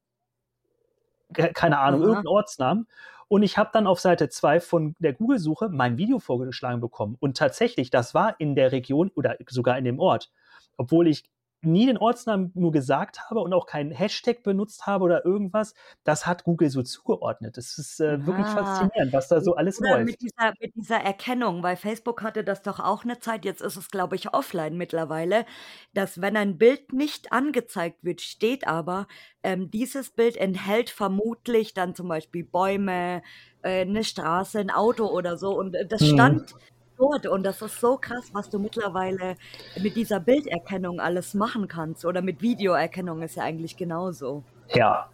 Ke keine Ahnung, Aha. irgend 'n Ortsnamen. Und ich habe dann auf Seite 2 von der Google-Suche mein Video vorgeschlagen bekommen. Und tatsächlich, das war in der Region oder sogar in dem Ort. Obwohl ich nie den Ortsnamen nur gesagt habe und auch keinen Hashtag benutzt habe oder irgendwas, das hat Google so zugeordnet. Das ist, äh, wirklich Ah. faszinierend, was da so alles läuft. mit dieser mit dieser Erkennung, weil Facebook hatte das doch auch 'ne Zeit, jetzt ist es, glaube ich, offline mittlerweile, dass wenn ein Bild nicht angezeigt wird, steht aber, ähm, dieses Bild enthält vermutlich dann zum Beispiel Bäume, äh, 'ne Straße, 'n Auto oder so und, äh, das Mhm. stand dort und das ist so krass, was du mittlerweile mit dieser Bilderkennung alles machen kannst oder mit Videoerkennung ist ja eigentlich genauso. Ja.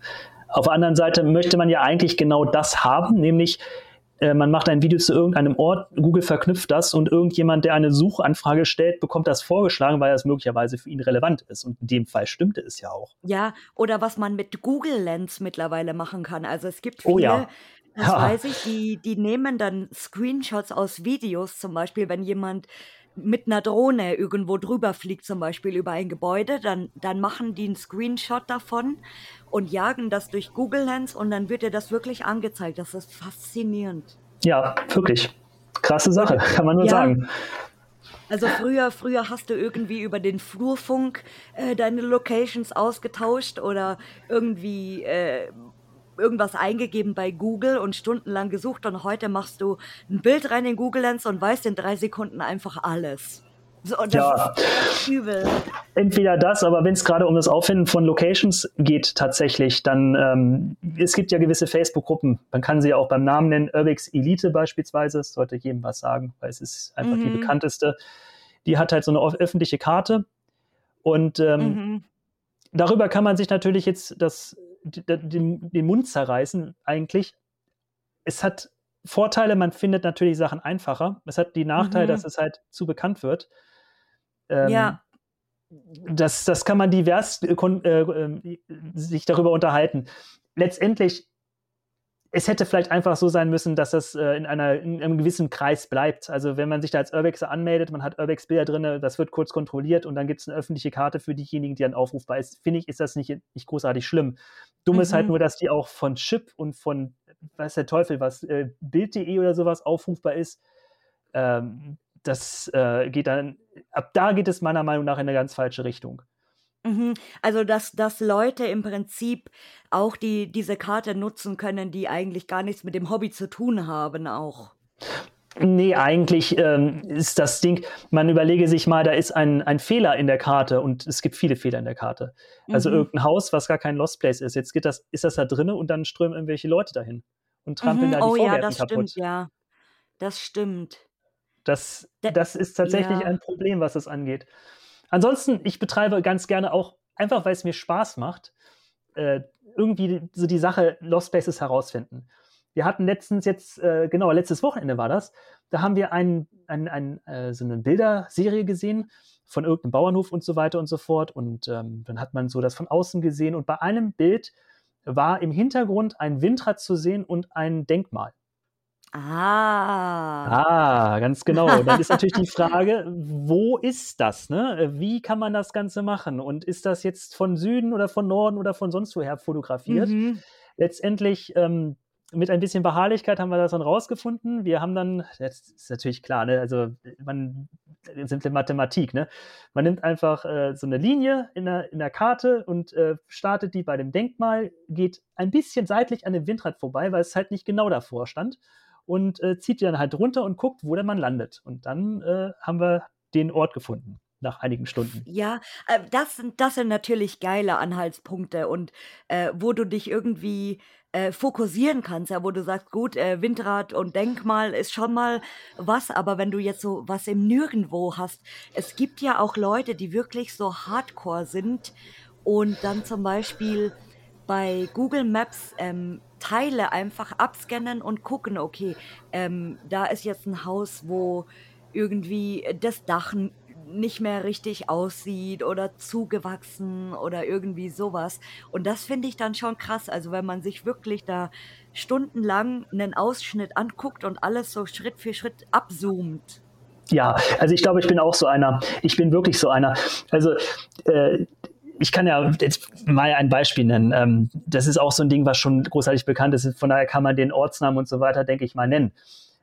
Auf der anderen Seite möchte man ja eigentlich genau das haben, nämlich, äh, man macht ein Video zu irgendeinem Ort, Google verknüpft das und irgendjemand, der eine Suchanfrage stellt, bekommt das vorgeschlagen, weil das möglicherweise für ihn relevant ist. Und in dem Fall stimmte es ja auch. Ja, oder was man mit Google Lens mittlerweile machen kann. Also, es gibt Oh viele, ja. Das Ja. weiß ich, die die nehmen dann Screenshots aus Videos, zum Beispiel, wenn jemand mit 'ner Drohne irgendwo drüber fliegt, zum Beispiel über ein Gebäude, dann dann machen die 'n Screenshot davon und jagen das durch Google Lens und dann wird dir das wirklich angezeigt. Das ist faszinierend. Ja, wirklich. Krasse Sache, kann man nur Ja. sagen. Also, früher früher hast du irgendwie über den Flurfunk, äh, deine Locations ausgetauscht oder irgendwie, äh, irgendwas eingegeben bei Google und stundenlang gesucht und heute machst du 'n Bild rein in Google Lens und weißt in 3 Sekunden einfach alles. So, und das Ja. ist übel. Entweder das, aber wenn es gerade um das Auffinden von Locations geht tatsächlich, dann ähm, es gibt ja gewisse Facebook-Gruppen, man kann sie ja auch beim Namen nennen, Urbix Elite beispielsweise, das sollte jedem was sagen, weil es ist einfach die Mhm. bekannteste. Die hat halt so eine öf öffentliche Karte und, ähm, Mhm. darüber kann man sich natürlich jetzt das den den Mund zerreißen eigentlich. Es hat Vorteile, man findet natürlich Sachen einfacher. Es hat die Nachteile, Mhm. dass es halt zu bekannt wird. Ähm, Ja. das das kann man divers, äh, äh, sich darüber unterhalten. Letztendlich es hätte vielleicht einfach so sein müssen, dass das, äh, in einer in einem gewissen Kreis bleibt. Also, wenn man sich da als Urbexer anmeldet, man hat Urbex-Bilder drinne, das wird kurz kontrolliert und dann gibt's 'ne öffentliche Karte für diejenigen, die dann aufrufbar ist. Finde ich, ist das nicht nicht großartig schlimm. Dumm ist halt Mhm. nur, dass die auch von Chip und von weiß der Teufel was, äh, Bild.de oder so was aufrufbar ist. Ähm, das, äh, geht dann ab da geht es meiner Meinung nach in 'ne ganz falsche Richtung. Mhm. Also, dass dass Leute im Prinzip auch die diese Karte nutzen können, die eigentlich gar nichts mit dem Hobby zu tun haben auch. Ne, eigentlich, ähm, ist das Ding man überlege sich mal, da ist ein ein Fehler in der Karte und es gibt viele Fehler in der Karte. Also, Mhm. irgend 'n Haus, was gar kein Lost Place ist. Jetzt geht das ist das da drinne und dann strömen irgendwelche Leute dahin und trampeln Mhm. da die Oh ja, das stimmt, kaputt. ja. Das stimmt. Das das ist tatsächlich ja. ein Problem, was das angeht. Ansonsten, ich betreibe ganz gerne auch einfach, weil's mir Spaß macht, äh, irgendwie so die Sache Lost Places herausfinden. Wir hatten letztens jetzt äh, genau, letztes Wochenende war das, da haben wir ein ein ein äh, so 'ne Bilderserie gesehen von irgend 'nem Bauernhof und so weiter und so fort und, ähm, dann hat man so das von außen gesehen und bei einem Bild war im Hintergrund ein Windrad zu sehen und ein Denkmal. Ah. Ah, ganz <laughs> genau. Dann ist natürlich die Frage, wo ist das, ne? Wie kann man das Ganze machen? Und ist das jetzt von Süden oder von Norden oder von sonst woher fotografiert? Mhm. Letztendlich, ähm, mit ein bisschen Beharrlichkeit haben wir das dann rausgefunden. Wir haben dann, das ist natürlich klar, ne? also man simple Mathematik, ne? Man nimmt einfach äh, so eine Linie in der, in der Karte und äh, startet die bei dem Denkmal, geht ein bisschen seitlich an dem Windrad vorbei, weil es halt nicht genau davor stand und äh, zieht die dann halt runter und guckt, wo der Mann landet. Und dann äh, haben wir den Ort gefunden nach einigen Stunden. Ja, äh, das sind, das sind natürlich geile Anhaltspunkte und äh, wo du dich irgendwie äh, fokussieren kannst, ja, wo du sagst, gut, äh, Windrad und Denkmal ist schon mal was, aber wenn du jetzt so was im Nirgendwo hast, es gibt ja auch Leute, die wirklich so hardcore sind und dann zum Beispiel bei Google Maps ähm, Teile einfach abscannen und gucken, okay, ähm, da ist jetzt ein Haus, wo irgendwie das Dach nicht mehr richtig aussieht oder zugewachsen oder irgendwie sowas. Und das finde ich dann schon krass. Also wenn man sich wirklich da stundenlang einen Ausschnitt anguckt und alles so Schritt für Schritt abzoomt. Ja, also ich glaube, ich bin auch so einer. Ich bin wirklich so einer. Also äh, ich kann ja jetzt mal ein Beispiel nennen. Ähm, das ist auch so ein Ding, was schon großartig bekannt ist. Von daher kann man den Ortsnamen und so weiter, denke ich mal, nennen.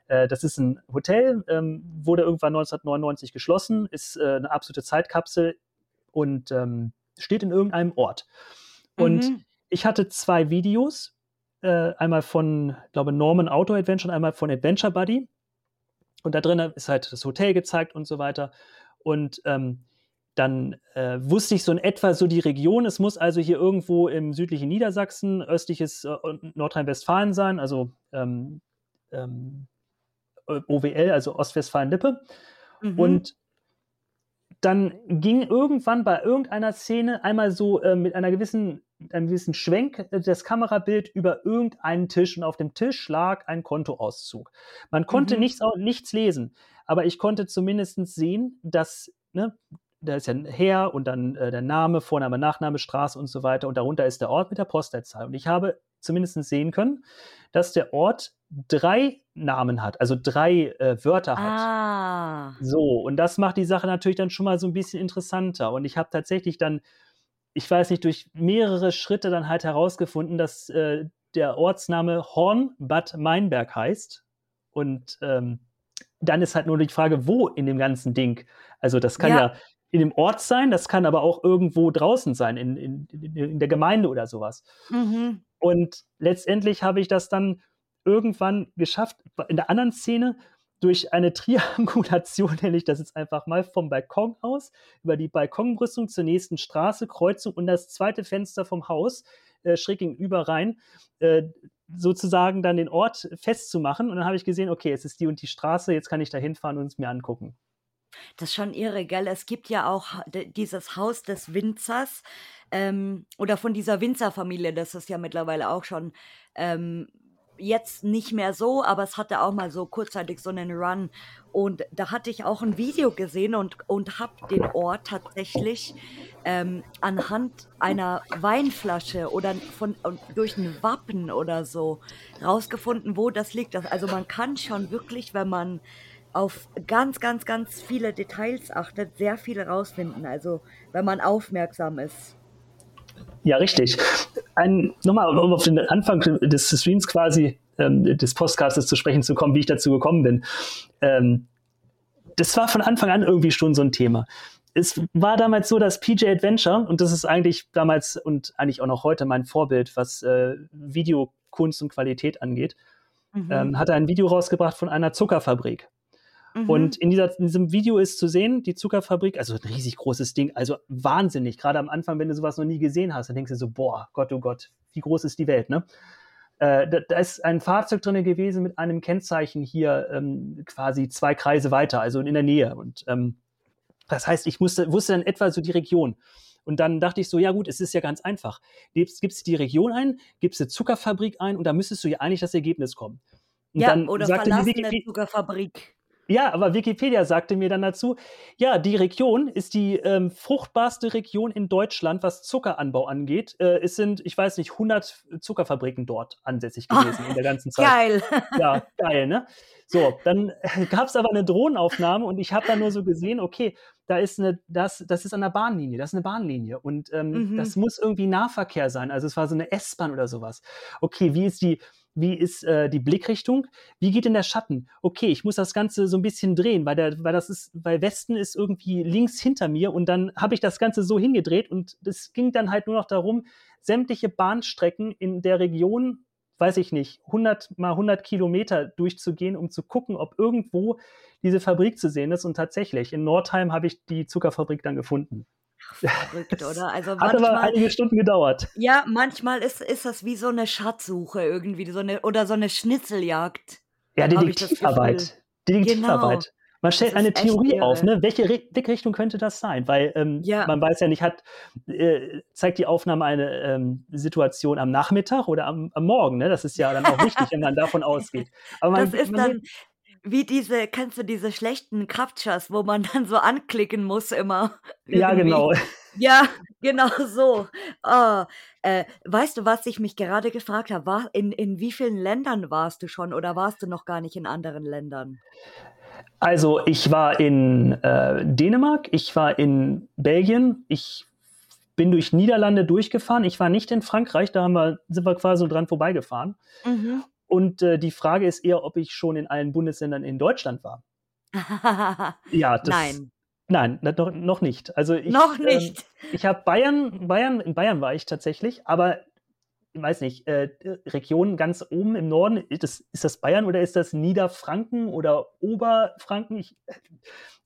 Äh, das ist ein Hotel, ähm, wurde irgendwann 1999 geschlossen, ist äh, eine absolute Zeitkapsel und ähm, steht in irgendeinem Ort. Und mhm. ich hatte zwei Videos, äh, einmal von, glaube Norman Auto Adventure und einmal von Adventure Buddy. Und da drin ist halt das Hotel gezeigt und so weiter. Und ähm, dann äh, wusste ich so in etwa so die Region. Es muss also hier irgendwo im südlichen Niedersachsen, östliches äh, Nordrhein-Westfalen sein, also ähm, ähm, OWL, also Ostwestfalen-Lippe. Mhm. Und dann ging irgendwann bei irgendeiner Szene einmal so äh, mit einer gewissen, einem gewissen Schwenk äh, das Kamerabild über irgendeinen Tisch und auf dem Tisch lag ein Kontoauszug. Man konnte mhm. nichts, nichts lesen, aber ich konnte zumindest sehen, dass ne, da ist ja ein Herr und dann äh, der Name, Vorname, Nachname, Straße und so weiter. Und darunter ist der Ort mit der Postleitzahl. Und ich habe zumindest sehen können, dass der Ort drei Namen hat, also drei äh, Wörter hat. Ah. So, und das macht die Sache natürlich dann schon mal so ein bisschen interessanter. Und ich habe tatsächlich dann, ich weiß nicht, durch mehrere Schritte dann halt herausgefunden, dass äh, der Ortsname Horn Bad Meinberg heißt. Und ähm, dann ist halt nur die Frage, wo in dem ganzen Ding. Also das kann ja, ja in dem Ort sein, das kann aber auch irgendwo draußen sein, in, in, in der Gemeinde oder sowas. Mhm. Und letztendlich habe ich das dann irgendwann geschafft, in der anderen Szene durch eine <laughs> Triangulation, nenne ich das jetzt einfach mal, vom Balkon aus, über die Balkonbrüstung zur nächsten Straße, Kreuzung und das zweite Fenster vom Haus äh, schräg gegenüber rein, äh, sozusagen dann den Ort festzumachen. Und dann habe ich gesehen, okay, es ist die und die Straße, jetzt kann ich da hinfahren und es mir angucken. Das ist schon irre, gell? Es gibt ja auch dieses Haus des Winzers ähm, oder von dieser Winzerfamilie, das ist ja mittlerweile auch schon ähm, jetzt nicht mehr so, aber es hatte auch mal so kurzzeitig so einen Run. Und da hatte ich auch ein Video gesehen und, und habe den Ort tatsächlich ähm, anhand einer Weinflasche oder von, durch ein Wappen oder so rausgefunden, wo das liegt. Also man kann schon wirklich, wenn man auf ganz, ganz, ganz viele Details achtet, sehr viel rausfinden. Also wenn man aufmerksam ist. Ja, richtig. Ein, nochmal, um auf den Anfang des Streams quasi ähm, des Postcasts zu sprechen zu kommen, wie ich dazu gekommen bin. Ähm, das war von Anfang an irgendwie schon so ein Thema. Es war damals so, dass PJ Adventure, und das ist eigentlich damals und eigentlich auch noch heute mein Vorbild, was äh, Videokunst und Qualität angeht, mhm. ähm, hatte ein Video rausgebracht von einer Zuckerfabrik. Mhm. Und in, dieser, in, diesem Video ist zu sehen, die Zuckerfabrik, also ein riesig großes Ding, also wahnsinnig. Gerade am Anfang, wenn du sowas noch nie gesehen hast, dann denkst du so, boah, Gott, oh Gott, wie groß ist die Welt, ne? Äh, da, da, ist ein Fahrzeug drin gewesen mit einem Kennzeichen hier ähm, quasi zwei Kreise weiter, also in der Nähe. Und ähm, das heißt, ich musste, wusste dann etwa so die Region. Und dann dachte ich so, ja gut, es ist ja ganz einfach. Gibst, gibst die Region ein, gibst eine Zuckerfabrik ein und da müsstest du ja eigentlich das Ergebnis kommen. Und ja, oder verlassene Zuckerfabrik. Ja, aber Wikipedia sagte mir dann dazu, ja, die Region ist die ähm, fruchtbarste Region in Deutschland, was Zuckeranbau angeht. Äh, es sind, ich weiß nicht, 100 Zuckerfabriken dort ansässig gewesen oh, in der ganzen Zeit. Geil. <laughs> Ja, geil, ne? So, dann <laughs> gab es aber eine Drohnenaufnahme und ich habe dann nur so gesehen, okay, da ist eine, das, das ist an der Bahnlinie, das ist eine Bahnlinie und ähm, mhm. das muss irgendwie Nahverkehr sein. Also es war so eine S-Bahn oder sowas. Okay, wie ist die, wie ist äh, die Blickrichtung, wie geht denn der Schatten? Okay, ich muss das Ganze so ein bisschen drehen, weil, der, weil das ist, weil Westen ist irgendwie links hinter mir und dann habe ich das Ganze so hingedreht und es ging dann halt nur noch darum, sämtliche Bahnstrecken in der Region, weiß ich nicht, 100 mal 100 Kilometer durchzugehen, um zu gucken, ob irgendwo diese Fabrik zu sehen ist und tatsächlich, in Nordheim habe ich die Zuckerfabrik dann gefunden. Verrückt, <laughs> oder? Also Hat manchmal, aber einige Stunden gedauert. Ja, manchmal ist, ist das wie so eine Schatzsuche irgendwie, so eine, oder so eine Schnitzeljagd. Ja, Detektivarbeit. Detektivarbeit. Genau. Man stellt eine Theorie auf, ne? welche Blickrichtung könnte das sein? Weil ähm, ja. man weiß ja nicht, hat, äh, zeigt die Aufnahme eine ähm, Situation am Nachmittag oder am, am, Morgen? Ne? Das ist ja dann auch wichtig, wenn man davon <laughs> ausgeht. Aber man, das ist man dann, wie diese, kennst du diese schlechten Captchas, wo man <laughs> dann so anklicken muss immer? Irgendwie. Ja, genau. Ja, genau so. Oh, äh, weißt du, was ich mich gerade gefragt habe? War, in, in wie vielen Ländern warst du schon oder warst du noch gar nicht in anderen Ländern? Also ich war in äh, Dänemark, ich war in Belgien, ich bin durch Niederlande durchgefahren. Ich war nicht in Frankreich, da haben wir, sind wir quasi dran vorbeigefahren. Mhm. Und äh, die Frage ist eher, ob ich schon in allen Bundesländern in Deutschland war. <laughs> ja, das, Nein. Nein, noch, noch nicht. Also ich, noch ähm, nicht. Ähm, ich habe Bayern, Bayern, in Bayern war ich tatsächlich, aber ich weiß nicht, äh, Regionen ganz oben im Norden, ist das, ist das Bayern oder ist das Niederfranken oder Oberfranken? Ich,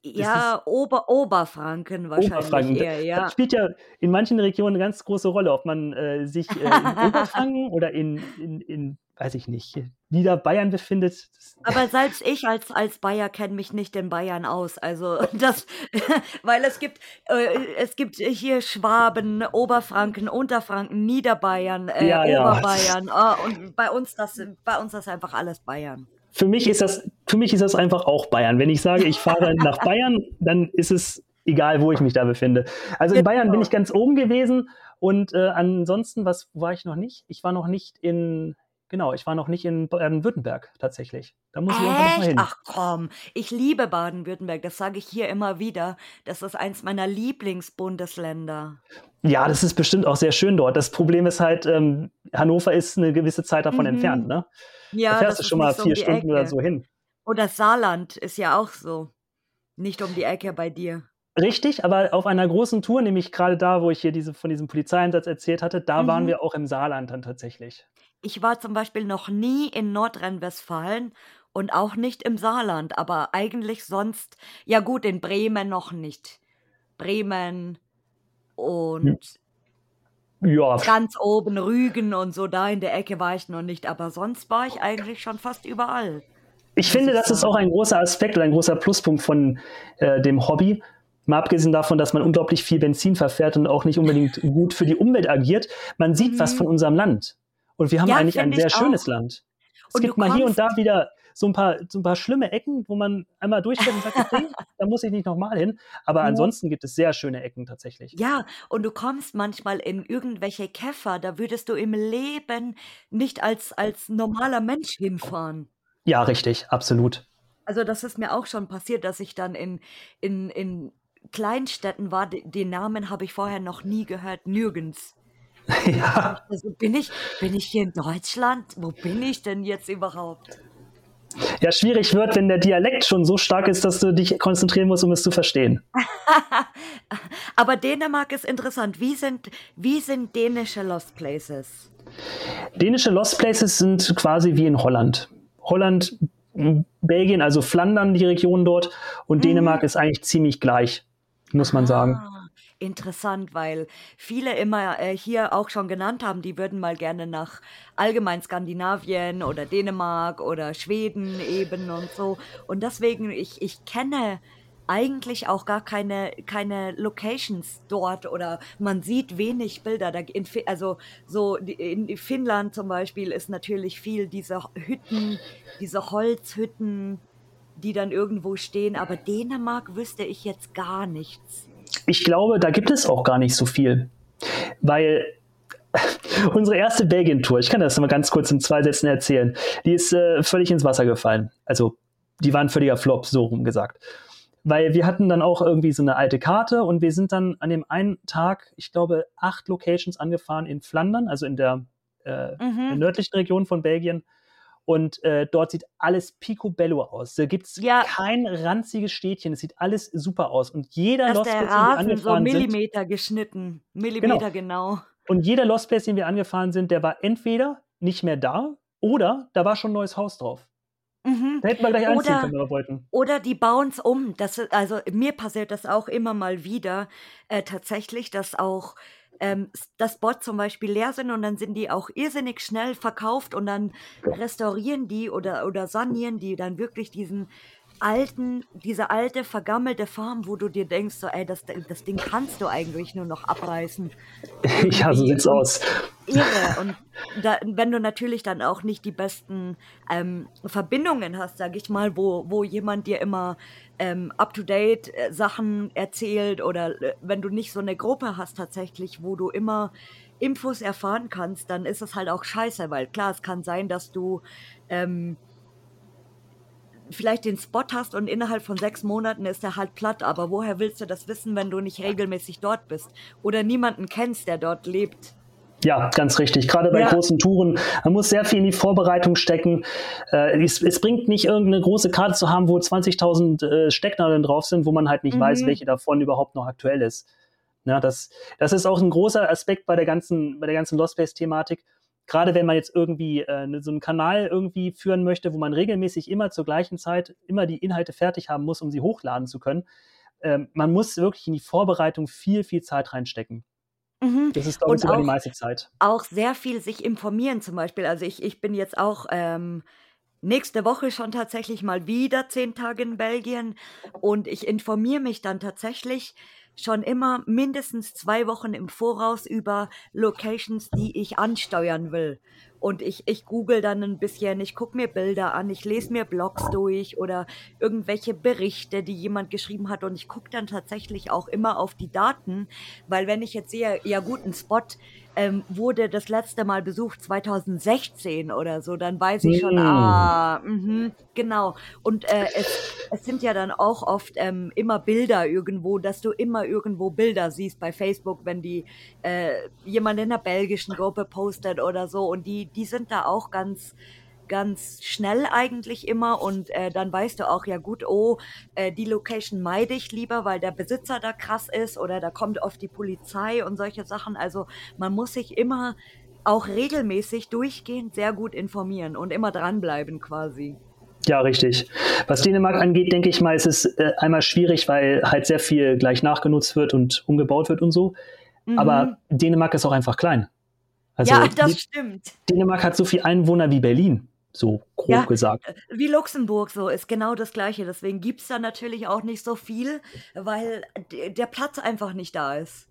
ja, Ober, Oberfranken wahrscheinlich Oberfranken. eher, ja. Das spielt ja in manchen Regionen eine ganz große Rolle, ob man äh, sich äh, in <laughs> Oberfranken oder in, in, in weiß ich nicht, Niederbayern befindet. Aber <laughs> selbst ich als, als Bayer kenne mich nicht in Bayern aus. Also <laughs> das, <laughs> weil es gibt, äh, es gibt hier Schwaben, Oberfranken, Unterfranken, Niederbayern, äh, ja, Oberbayern. Ja. Oh, und bei uns das, bei uns das einfach alles Bayern. Für mich ist das, für mich ist das einfach auch Bayern. Wenn ich sage, ich fahre nach Bayern, dann ist es egal, wo ich mich da befinde. Also in Bayern bin genau. ich ganz oben gewesen und äh, ansonsten, was war ich noch nicht? Ich war noch nicht in Genau, ich war noch nicht in Baden-Württemberg tatsächlich. Da muss ich irgendwann noch mal hin. Ach komm, ich liebe Baden-Württemberg. Das sage ich hier immer wieder. Das ist eins meiner Lieblingsbundesländer. Ja, das ist bestimmt auch sehr schön dort. Das Problem ist halt, ähm, Hannover ist eine gewisse Zeit davon mhm. entfernt, ne? Ja, da fährst du schon mal vier um Stunden Ecke. oder so hin. Oder Saarland ist ja auch so. Nicht um die Ecke bei dir. Richtig, aber auf einer großen Tour, nämlich gerade da, wo ich hier diese, von diesem Polizeieinsatz erzählt hatte, da mhm. waren wir auch im Saarland dann tatsächlich. Ich war zum Beispiel noch nie in Nordrhein-Westfalen und auch nicht im Saarland, aber eigentlich sonst, ja gut, in Bremen noch nicht. Bremen und ja. ganz oben Rügen und so da in der Ecke war ich noch nicht, aber sonst war ich eigentlich schon fast überall. Ich finde, das ist auch ein großer Aspekt oder ein großer Pluspunkt von äh, dem Hobby. Mal abgesehen davon, dass man unglaublich viel Benzin verfährt und auch nicht unbedingt gut für die Umwelt agiert. Man sieht mhm. was von unserem Land. Und wir haben ja, eigentlich ein sehr schönes auch. Land. Es und gibt mal hier und da wieder so ein paar, so ein paar schlimme Ecken, wo man einmal durchfährt und sagt, okay, <laughs> da muss ich nicht nochmal hin. Aber ansonsten gibt es sehr schöne Ecken tatsächlich. Ja, und du kommst manchmal in irgendwelche Käfer, da würdest du im Leben nicht als, als normaler Mensch hinfahren. Ja, richtig, absolut. Also das ist mir auch schon passiert, dass ich dann in, in, in Kleinstädten war, den Namen habe ich vorher noch nie gehört, nirgends. <laughs> Ja. Also bin ich, bin ich hier in Deutschland? Wo bin ich denn jetzt überhaupt? Ja, schwierig wird, wenn der Dialekt schon so stark ist, dass du dich konzentrieren musst, um es zu verstehen. <laughs> Aber Dänemark ist interessant. Wie sind, wie sind dänische Lost Places? Dänische Lost Places sind quasi wie in Holland. Holland, Belgien, also Flandern, die Region dort, und mhm. Dänemark ist eigentlich ziemlich gleich, muss man sagen. Interessant, weil viele immer äh, hier auch schon genannt haben, die würden mal gerne nach allgemein Skandinavien oder Dänemark oder Schweden eben und so. Und deswegen, ich, ich kenne eigentlich auch gar keine, keine Locations dort oder man sieht wenig Bilder. In, also so in Finnland zum Beispiel ist natürlich viel diese Hütten, diese Holzhütten, die dann irgendwo stehen. Aber Dänemark wüsste ich jetzt gar nichts. Ich glaube, da gibt es auch gar nicht so viel, weil <laughs> unsere erste Belgien-Tour, ich kann das mal ganz kurz in zwei Sätzen erzählen, die ist äh, völlig ins Wasser gefallen. Also, die war ein völliger Flop, so rum gesagt. Weil wir hatten dann auch irgendwie so eine alte Karte und wir sind dann an dem einen Tag, ich glaube, acht Locations angefahren in Flandern, also in der, äh, mhm. der nördlichen Region von Belgien. Und äh, dort sieht alles picobello aus. Da gibt es Ja. kein ranziges Städtchen. Es sieht alles super aus. Und jeder Dass Lost Place, den wir Rasen so angefahren sind, Millimeter geschnitten. Millimeter genau. und jeder Lost Place, den wir angefahren sind, der war entweder nicht mehr da oder da war schon ein neues Haus drauf. Mhm. Da hätten wir gleich einziehen Oder- können, wenn wir wollten. Oder die bauen es um. Das, also mir passiert das auch immer mal wieder äh, tatsächlich, dass auch ähm, das Spots zum Beispiel leer sind und dann sind die auch irrsinnig schnell verkauft und dann restaurieren die oder, oder sanieren die dann wirklich diesen alten, diese alte, vergammelte Farm, wo du dir denkst, so, ey, das, das Ding kannst du eigentlich nur noch abreißen. <laughs> ja, so sieht's aus. Irre. Und da, wenn du natürlich dann auch nicht die besten ähm, Verbindungen hast, sag ich mal, wo, wo jemand dir immer ähm, up-to-date äh, Sachen erzählt oder äh, wenn du nicht so eine Gruppe hast tatsächlich, wo du immer Infos erfahren kannst, dann ist es halt auch scheiße, weil klar, es kann sein, dass du ähm, vielleicht den Spot hast und innerhalb von sechs Monaten ist er halt platt, aber woher willst du das wissen, wenn du nicht regelmäßig dort bist oder niemanden kennst, der dort lebt? Ja, ganz richtig. Gerade bei Ja. großen Touren. Man muss sehr viel in die Vorbereitung stecken. Äh, es, es bringt nicht, irgendeine große Karte zu haben, wo 20.000 äh, Stecknadeln drauf sind, wo man halt nicht Mhm. weiß, welche davon überhaupt noch aktuell ist. Ja, das, das ist auch ein großer Aspekt bei der ganzen, bei der ganzen Lost Space-Thematik. Gerade wenn man jetzt irgendwie äh, ne- so einen Kanal irgendwie führen möchte, wo man regelmäßig immer zur gleichen Zeit immer die Inhalte fertig haben muss, um sie hochladen zu können. Ähm, man muss wirklich in die Vorbereitung viel, viel Zeit reinstecken. Mhm. Das ist, glaube ich, sogar die meiste Zeit. auch sehr viel sich informieren zum Beispiel. Also ich, ich bin jetzt auch ähm, nächste Woche schon tatsächlich mal wieder zehn Tage in Belgien und ich informiere mich dann tatsächlich schon immer mindestens zwei Wochen im Voraus über Locations, die ich ansteuern will. Und ich, ich google dann ein bisschen, ich gucke mir Bilder an, ich lese mir Blogs durch oder irgendwelche Berichte, die jemand geschrieben hat. Und ich gucke dann tatsächlich auch immer auf die Daten, weil wenn ich jetzt sehe, ja gut, ein Spot ähm, wurde das letzte Mal besucht 2016 oder so, dann weiß ich schon, Mm. ah, mhm, genau. Und äh, es, es sind ja dann auch oft ähm, immer Bilder irgendwo, dass du immer irgendwo Bilder siehst bei Facebook, wenn die äh, jemand in der belgischen Gruppe postet oder so. Und die, die sind da auch ganz ganz schnell eigentlich immer und äh, dann weißt du auch, ja gut, oh, äh, die Location meide ich lieber, weil der Besitzer da krass ist oder da kommt oft die Polizei und solche Sachen. Also man muss sich immer auch regelmäßig durchgehend sehr gut informieren und immer dranbleiben quasi. Ja, richtig. Was Dänemark angeht, denke ich mal, ist es äh, einmal schwierig, weil halt sehr viel gleich nachgenutzt wird und umgebaut wird und so. Mhm. Aber Dänemark ist auch einfach klein. Also ja, das stimmt. Dänemark hat so viel Einwohner wie Berlin, so grob Ja. gesagt. Wie Luxemburg so ist genau das gleiche. Deswegen gibt's da natürlich auch nicht so viel, weil der Platz einfach nicht da ist.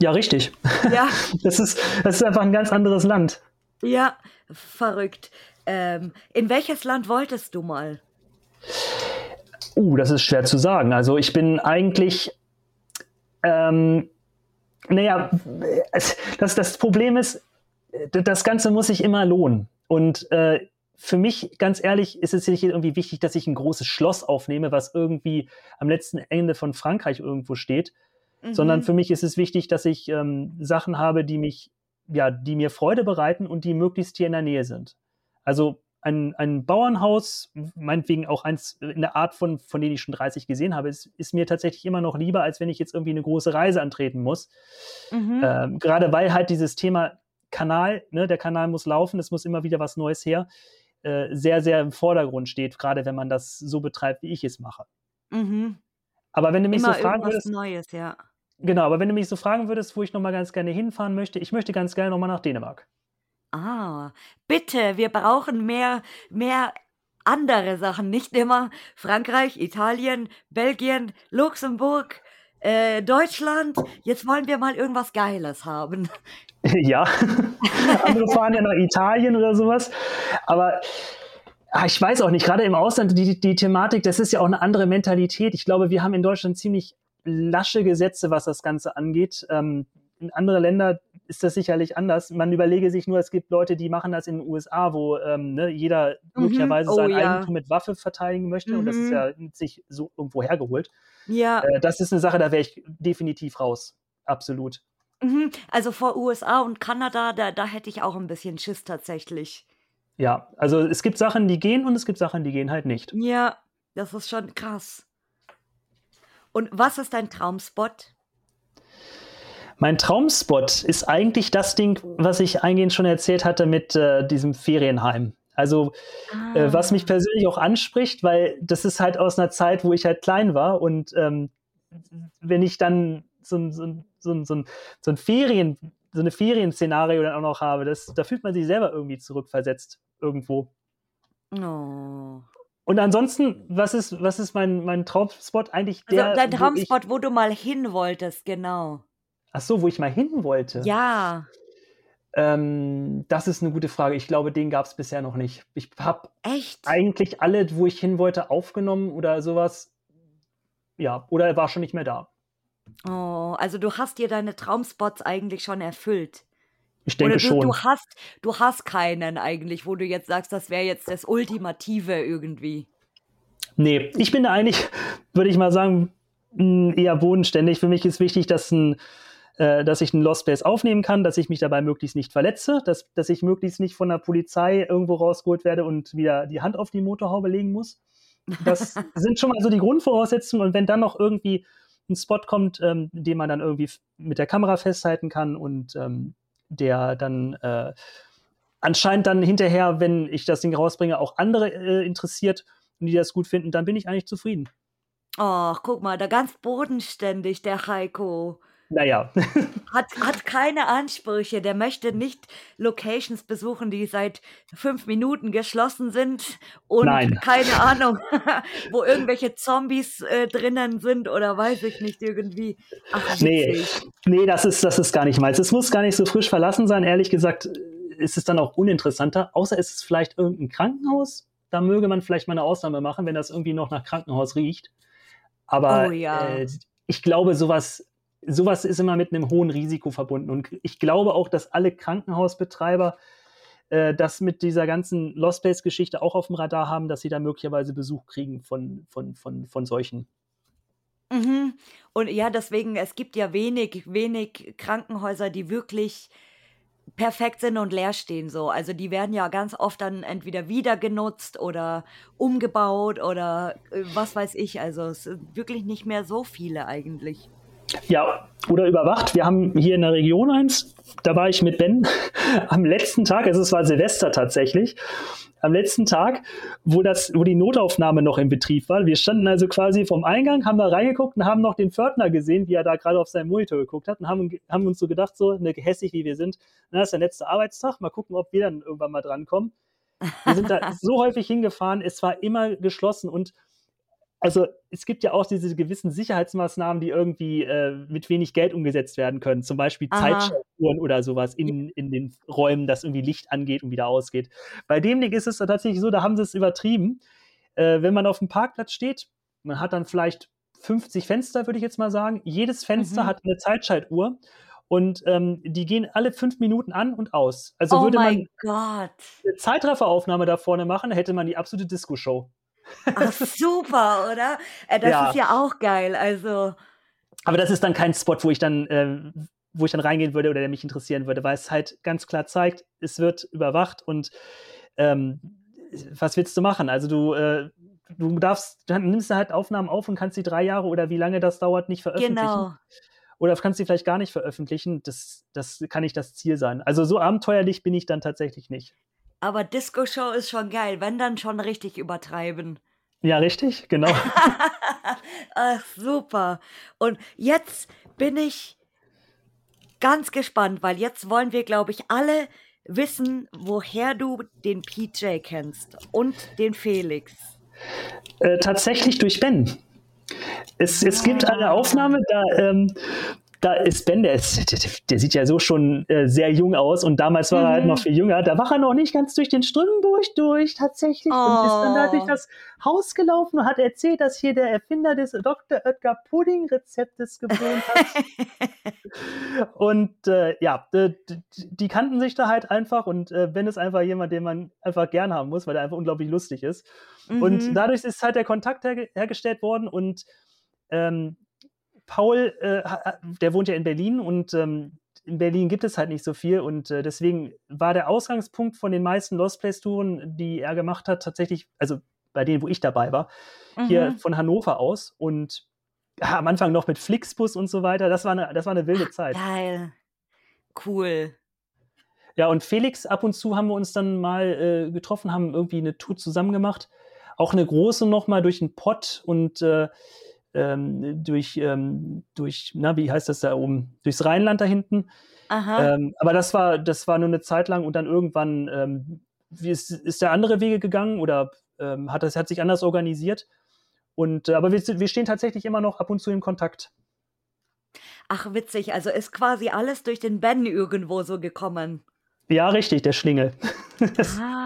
Ja, richtig. Ja. <laughs> Das ist, das ist einfach ein ganz anderes Land. Ja, verrückt. Ähm, in welches Land wolltest du mal? Uh, das ist schwer zu sagen. Also ich bin eigentlich, ähm, naja, das, das Problem ist, das Ganze muss sich immer lohnen. Und äh, für mich, ganz ehrlich, ist es nicht irgendwie wichtig, dass ich ein großes Schloss aufnehme, was irgendwie am letzten Ende von Frankreich irgendwo steht, sondern Mhm. für mich ist es wichtig, dass ich ähm, Sachen habe, die mich, ja, die mir Freude bereiten und die möglichst hier in der Nähe sind. Also ein, ein Bauernhaus, meinetwegen auch eins in der Art von, von denen ich schon 30 gesehen habe, ist, ist mir tatsächlich immer noch lieber, als wenn ich jetzt irgendwie eine große Reise antreten muss. Mhm. Ähm, gerade weil halt dieses Thema Kanal, ne, der Kanal muss laufen, es muss immer wieder was Neues her, äh, sehr, sehr im Vordergrund steht, gerade wenn man das so betreibt, wie ich es mache. Mhm. Aber wenn du mich Immer so fragen würdest, Neues, ja. genau, aber wenn du mich so fragen würdest, wo ich nochmal ganz gerne hinfahren möchte, ich möchte ganz gerne nochmal nach Dänemark. Ah, bitte, wir brauchen mehr, mehr andere Sachen. Nicht immer Frankreich, Italien, Belgien, Luxemburg, äh, Deutschland. Jetzt wollen wir mal irgendwas Geiles haben. <laughs> ja, andere fahren ja nach Italien oder sowas. Aber ah, ich weiß auch nicht, gerade im Ausland, die, die Thematik, das ist ja auch eine andere Mentalität. Ich glaube, wir haben in Deutschland ziemlich lasche Gesetze, was das Ganze angeht. Ähm, in andere Länder ist das sicherlich anders. Man überlege sich nur, es gibt Leute, die machen das in den USA, wo ähm, ne, jeder Mhm. möglicherweise Oh, sein ja. Eigentum mit Waffe verteidigen möchte. Und das ist Mhm. ja sich so irgendwo hergeholt. Ja, Äh, das ist eine Sache, da wäre ich definitiv raus. Absolut. mhm. also vor USA und Kanada, da, da hätte ich auch ein bisschen Schiss tatsächlich. Ja, also es gibt Sachen, die gehen und es gibt Sachen, die gehen halt nicht. Ja, das ist schon krass. Und was ist dein Traumspot? Mein Traumspot ist eigentlich das Ding, was ich eingehend schon erzählt hatte mit äh, diesem Ferienheim. Also ah. äh, was mich persönlich auch anspricht, weil das ist halt aus einer Zeit, wo ich halt klein war und ähm, wenn ich dann so, so, so, so, so ein Ferien, so eine Ferienszenario dann auch noch habe, das, da fühlt man sich selber irgendwie zurückversetzt irgendwo. Oh. Und ansonsten, was ist, was ist mein, mein Traumspot eigentlich? Also der, also dein Traumspot, wo, ich, wo, du mal hin wolltest, genau. Ach so, wo ich mal hin wollte? Ja. Ähm, das ist eine gute Frage. Ich glaube, den gab es bisher noch nicht. Ich habe eigentlich alle, wo ich hin wollte, aufgenommen oder sowas. Ja, oder er war schon nicht mehr da. Oh, also du hast dir deine Traumspots eigentlich schon erfüllt. Ich denke Oder du, schon. Du hast, du hast keinen eigentlich, wo du jetzt sagst, das wäre jetzt das Ultimative irgendwie. Nee, ich bin da eigentlich, <laughs> würde ich mal sagen, eher bodenständig. Für mich ist wichtig, dass, ein, äh, dass ich einen Lost Space aufnehmen kann, dass ich mich dabei möglichst nicht verletze, dass, dass ich möglichst nicht von der Polizei irgendwo rausgeholt werde und wieder die Hand auf die Motorhaube legen muss. Das <laughs> sind schon mal so die Grundvoraussetzungen. Und wenn dann noch irgendwie ein Spot kommt, ähm, den man dann irgendwie mit der Kamera festhalten kann und ähm, der dann äh, anscheinend dann hinterher, wenn ich das Ding rausbringe, auch andere äh, interessiert und die das gut finden, dann bin ich eigentlich zufrieden. Ach, guck mal, da ganz bodenständig, der Heiko. Naja. <laughs> hat, hat keine Ansprüche. Der möchte nicht Locations besuchen, die seit fünf Minuten geschlossen sind und Nein. keine Ahnung, <laughs> wo irgendwelche Zombies äh, drinnen sind oder weiß ich nicht irgendwie. Ach, nee, nee das, ist, das ist gar nicht meins. Es muss gar nicht so frisch verlassen sein. Ehrlich gesagt ist es dann auch uninteressanter, außer es ist vielleicht irgendein Krankenhaus. Da möge man vielleicht mal eine Ausnahme machen, wenn das irgendwie noch nach Krankenhaus riecht. Aber oh, ja. äh, ich glaube, sowas sowas ist immer mit einem hohen Risiko verbunden. Und ich glaube auch, dass alle Krankenhausbetreiber äh, das mit dieser ganzen Lost Space-Geschichte auch auf dem Radar haben, dass sie da möglicherweise Besuch kriegen von, von, von, von solchen. Mhm. Und ja, deswegen, es gibt ja wenig, wenig Krankenhäuser, die wirklich perfekt sind und leer stehen so. Also die werden ja ganz oft dann entweder wieder genutzt oder umgebaut oder äh, was weiß ich. Also es sind wirklich nicht mehr so viele eigentlich. Ja, oder überwacht. Wir haben hier in der Region eins, da war ich mit Ben <laughs> am letzten Tag, also es war Silvester tatsächlich, am letzten Tag, wo, das, wo die Notaufnahme noch in Betrieb war. Wir standen also quasi vom Eingang, haben da reingeguckt und haben noch den Pförtner gesehen, wie er da gerade auf seinen Monitor geguckt hat und haben, haben uns so gedacht, so ne, hässlich wie wir sind, na, das ist der letzte Arbeitstag, mal gucken, ob wir dann irgendwann mal drankommen. Wir sind da <laughs> so häufig hingefahren, es war immer geschlossen und also es gibt ja auch diese gewissen Sicherheitsmaßnahmen, die irgendwie äh, mit wenig Geld umgesetzt werden können. Zum Beispiel Zeitschaltuhren oder sowas in, in den Räumen, dass irgendwie Licht angeht und wieder ausgeht. Bei dem Ding ist es tatsächlich so, da haben sie es übertrieben. Äh, wenn man auf dem Parkplatz steht, man hat dann vielleicht 50 Fenster, würde ich jetzt mal sagen. Jedes Fenster mhm. hat eine Zeitschaltuhr und ähm, die gehen alle fünf Minuten an und aus. Also oh würde man Gott. eine Zeitrafferaufnahme da vorne machen, hätte man die absolute Disco-Show. Ach, super, oder? Äh, das ja. ist ja auch geil. Also. Aber das ist dann kein Spot, wo ich dann, äh, wo ich dann reingehen würde oder der mich interessieren würde, weil es halt ganz klar zeigt, es wird überwacht und ähm, was willst du machen? Also du, äh, du darfst, dann nimmst du halt Aufnahmen auf und kannst sie drei Jahre oder wie lange das dauert nicht veröffentlichen. Genau. Oder kannst sie vielleicht gar nicht veröffentlichen. Das, das kann nicht das Ziel sein. Also so abenteuerlich bin ich dann tatsächlich nicht. Aber Disco-Show ist schon geil, wenn dann schon richtig übertreiben. Ja, richtig, genau. <laughs> Ach, super. Und jetzt bin ich ganz gespannt, weil jetzt wollen wir, glaube ich, alle wissen, woher du den PJ kennst und den Felix. Äh, tatsächlich durch Ben. Es, es gibt eine Aufnahme, da ähm, da ist Ben, der, ist, der, sieht ja so schon äh, sehr jung aus und damals war mhm. er halt noch mhm. viel jünger. Da war er noch nicht ganz durch den Strömburg durch tatsächlich oh. und ist dann da durch oh. das Haus gelaufen und hat erzählt, dass hier der Erfinder des Dr. Oetker Pudding Rezeptes gewohnt hat. <laughs> und äh, ja, die, die, kannten sich da halt einfach und äh, Ben ist einfach jemand, den man einfach gern haben muss, weil er einfach unglaublich lustig ist. Mhm. Und dadurch ist halt der Kontakt her hergestellt worden und ähm, Paul, äh, der wohnt ja in Berlin und ähm, in Berlin gibt es halt nicht so viel und äh, deswegen war der Ausgangspunkt von den meisten Lost Place Touren, die er gemacht hat, tatsächlich, also bei denen, wo ich dabei war, mhm. hier von Hannover aus und ja, am Anfang noch mit Flixbus und so weiter. Das war eine, das war eine wilde Zeit. Geil. Cool. Ja, und Felix, ab und zu haben wir uns dann mal äh, getroffen, haben irgendwie eine Tour zusammen gemacht. Auch eine große nochmal durch den Pott und äh, ähm, durch, ähm, durch, na, wie heißt das da oben? Durchs Rheinland da hinten. Aha. Ähm, aber das war, das war nur eine Zeit lang und dann irgendwann ähm, ist, ist der andere Wege gegangen oder ähm, hat, das, hat sich anders organisiert. Und, aber wir, wir stehen tatsächlich immer noch ab und zu in Kontakt. Ach, witzig. Also ist quasi alles durch den Ben irgendwo so gekommen. Ja, richtig, der Schlingel. <laughs> ah,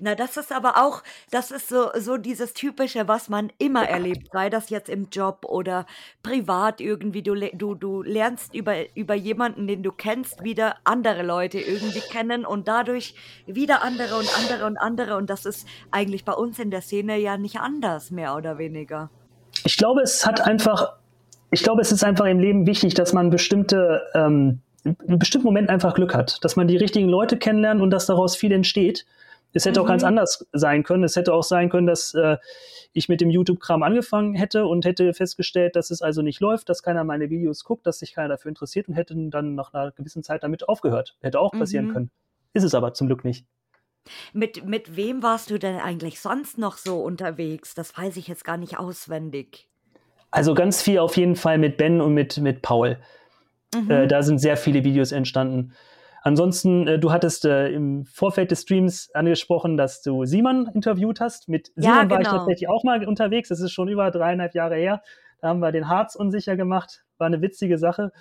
na, das ist aber auch, das ist so, so dieses Typische, was man immer erlebt, sei das jetzt im Job oder privat irgendwie. Du, du, du lernst über, über jemanden, den du kennst, wieder andere Leute irgendwie kennen und dadurch wieder andere und andere und andere. Und das ist eigentlich bei uns in der Szene ja nicht anders, mehr oder weniger. Ich glaube, es hat einfach, ich glaube, es ist einfach im Leben wichtig, dass man bestimmte ähm, in bestimmten Moment einfach Glück hat, dass man die richtigen Leute kennenlernt und dass daraus viel entsteht. Es hätte mhm. auch ganz mhm. anders sein können. Es hätte auch sein können, dass äh, ich mit dem YouTube-Kram angefangen hätte und hätte festgestellt, dass es also nicht läuft, dass keiner meine Videos guckt, dass sich keiner dafür interessiert und hätte dann nach einer gewissen Zeit damit aufgehört. Hätte auch passieren mhm. können. Ist es aber zum Glück nicht. Mit, mit wem warst du denn eigentlich sonst noch so unterwegs? Das weiß ich jetzt gar nicht auswendig. Also ganz viel auf jeden Fall mit Ben und mit, mit Paul. Mhm. Äh, da sind sehr viele Videos entstanden. Ansonsten, äh, du hattest äh, im Vorfeld des Streams angesprochen, dass du Simon interviewt hast. Mit Simon ja, genau. war ich genau. tatsächlich auch mal unterwegs. Das ist schon über dreieinhalb Jahre her. Da haben wir den Harz unsicher gemacht. War eine witzige Sache.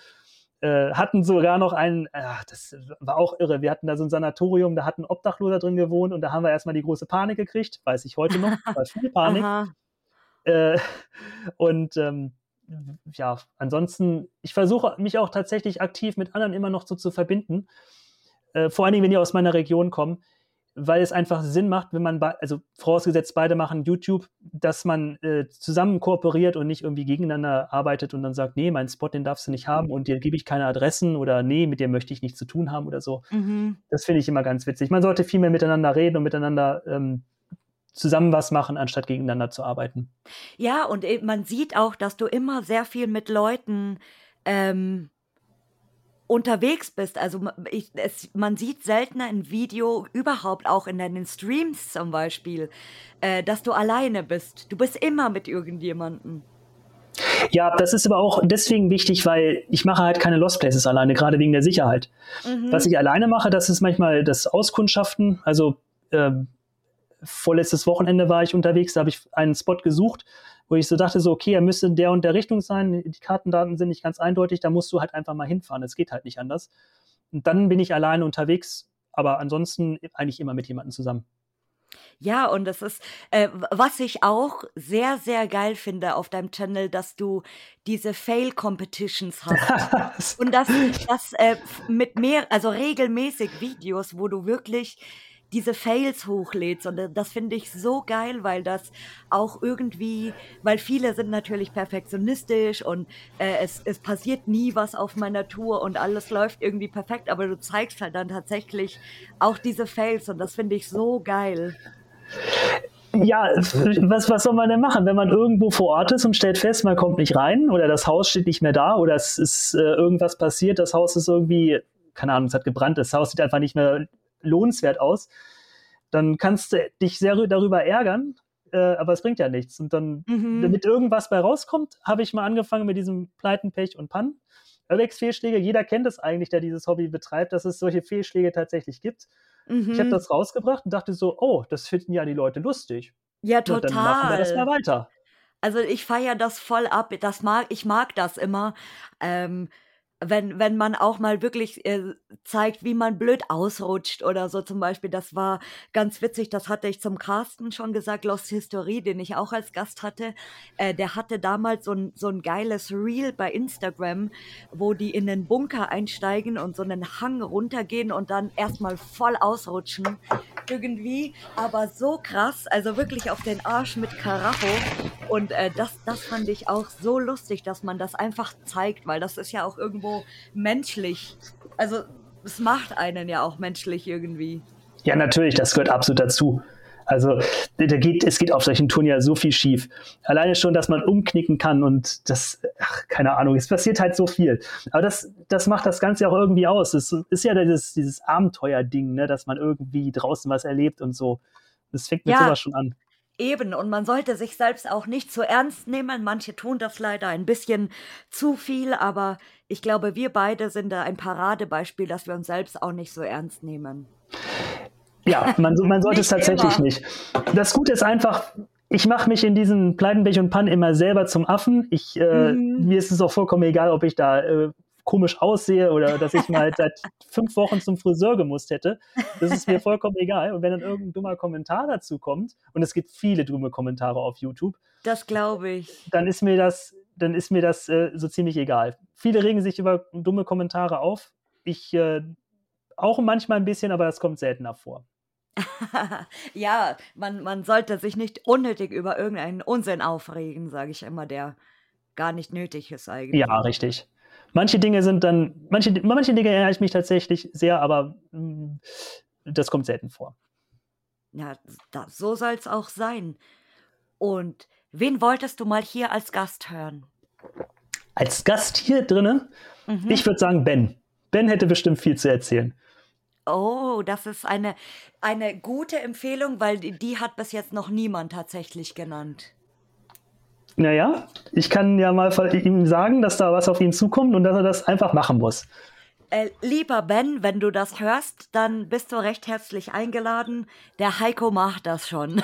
Äh, hatten sogar noch einen, ach, das war auch irre. Wir hatten da so ein Sanatorium, da hat ein Obdachloser drin gewohnt und da haben wir erstmal die große Panik gekriegt. Weiß ich heute noch. <laughs> War viel Panik. Äh, und ähm, ja, ansonsten, ich versuche mich auch tatsächlich aktiv mit anderen immer noch so zu verbinden. Äh, vor allen Dingen, wenn die aus meiner Region kommen, weil es einfach Sinn macht, wenn man, also vorausgesetzt, beide machen YouTube, dass man äh, zusammen kooperiert und nicht irgendwie gegeneinander arbeitet und dann sagt, nee, meinen Spot, den darfst du nicht haben und dir gebe ich keine Adressen oder nee, mit dir möchte ich nichts zu tun haben oder so. Mhm. Das finde ich immer ganz witzig. Man sollte viel mehr miteinander reden und miteinander ähm, zusammen was machen, anstatt gegeneinander zu arbeiten. Ja, und man sieht auch, dass du immer sehr viel mit Leuten ähm, unterwegs bist. Also ich, es, man sieht seltener ein Video, überhaupt auch in deinen Streams zum Beispiel, äh, dass du alleine bist. Du bist immer mit irgendjemandem. Ja, das ist aber auch deswegen wichtig, weil ich mache halt keine Lost Places alleine, gerade wegen der Sicherheit. Mhm. Was ich alleine mache, das ist manchmal das Auskundschaften. Also ähm, vorletztes Wochenende war ich unterwegs, da habe ich einen Spot gesucht, wo ich so dachte, so, okay, er müsste in der und der Richtung sein, die Kartendaten sind nicht ganz eindeutig, da musst du halt einfach mal hinfahren, es geht halt nicht anders. Und dann bin ich alleine unterwegs, aber ansonsten eigentlich immer mit jemandem zusammen. Ja, und das ist, äh, was ich auch sehr, sehr geil finde auf deinem Channel, dass du diese Fail-Competitions <laughs> hast. und das, das äh, mit mehr, also regelmäßig Videos, wo du wirklich diese Fails hochlädst. Und das finde ich so geil, weil das auch irgendwie, weil viele sind natürlich perfektionistisch und äh, es, es passiert nie was auf meiner Tour und alles läuft irgendwie perfekt, aber du zeigst halt dann tatsächlich auch diese Fails und das finde ich so geil. Ja, was, was soll man denn machen, wenn man irgendwo vor Ort ist und stellt fest, man kommt nicht rein oder das Haus steht nicht mehr da oder es ist äh, irgendwas passiert, das Haus ist irgendwie, keine Ahnung, es hat gebrannt, das Haus sieht einfach nicht mehr lohnenswert aus, dann kannst du dich sehr darüber ärgern, äh, aber es bringt ja nichts. Und dann, mhm. damit irgendwas bei rauskommt, habe ich mal angefangen mit diesem Pleiten, Pech und Pannen. Urbex-Fehlschläge, jeder kennt es eigentlich, der dieses Hobby betreibt, dass es solche Fehlschläge tatsächlich gibt. Mhm. Ich habe das rausgebracht und dachte so, oh, das finden ja die Leute lustig. Ja, total. Und dann machen wir das mal weiter. Also ich feiere das voll ab. Das mag, ich mag das immer. Ähm, wenn, wenn man auch mal wirklich äh, zeigt, wie man blöd ausrutscht oder so zum Beispiel. Das war ganz witzig, das hatte ich zum Carsten schon gesagt, Lost History, den ich auch als Gast hatte. Äh, der hatte damals so ein, so ein geiles Reel bei Instagram, wo die in den Bunker einsteigen und so einen Hang runtergehen und dann erstmal voll ausrutschen. Irgendwie, aber so krass, also wirklich auf den Arsch mit Karacho. Und äh, das, das fand ich auch so lustig, dass man das einfach zeigt, weil das ist ja auch irgendwo menschlich. Also es macht einen ja auch menschlich irgendwie. Ja, natürlich, das gehört absolut dazu. Also da geht, es geht auf solchen Touren ja so viel schief. Alleine schon, dass man umknicken kann und das, ach, keine Ahnung, es passiert halt so viel. Aber das, das macht das Ganze auch irgendwie aus. Es ist ja dieses, dieses Abenteuer-Ding, ne, dass man irgendwie draußen was erlebt und so. Das fängt mit ja. sowas schon an. Eben, und man sollte sich selbst auch nicht zu ernst nehmen. Manche tun das leider ein bisschen zu viel, aber ich glaube, wir beide sind da ein Paradebeispiel, dass wir uns selbst auch nicht so ernst nehmen. Ja, man, man <laughs> sollte es tatsächlich immer. nicht. Das Gute ist einfach, ich mache mich in diesen Pleitenbech und Pannen immer selber zum Affen. Ich, äh, mhm. Mir ist es auch vollkommen egal, ob ich da äh, komisch aussehe oder dass ich mal <laughs> seit fünf Wochen zum Friseur gemusst hätte. Das ist mir <laughs> vollkommen egal. Und wenn dann irgendein dummer Kommentar dazu kommt, und es gibt viele dumme Kommentare auf YouTube. Das glaube ich. Dann ist mir das, dann ist mir das äh, so ziemlich egal. Viele regen sich über dumme Kommentare auf. Ich äh, auch manchmal ein bisschen, aber das kommt seltener vor. <laughs> ja, man, man sollte sich nicht unnötig über irgendeinen Unsinn aufregen, sage ich immer, der gar nicht nötig ist eigentlich. Ja, richtig. Manche Dinge sind dann, manche, manche Dinge ärgere ich mich tatsächlich sehr, aber mh, mm, das kommt selten vor. Ja, das, so soll es auch sein. Und wen wolltest du mal hier als Gast hören? Als Gast hier drinnen? Mhm. Ich würde sagen Ben. Ben hätte bestimmt viel zu erzählen. Oh, das ist eine, eine gute Empfehlung, weil die, die hat bis jetzt noch niemand tatsächlich genannt. Naja, ich kann ja mal ihm sagen, dass da was auf ihn zukommt und dass er das einfach machen muss. Äh, lieber Ben, wenn du das hörst, dann bist du recht herzlich eingeladen. Der Heiko macht das schon. <laughs>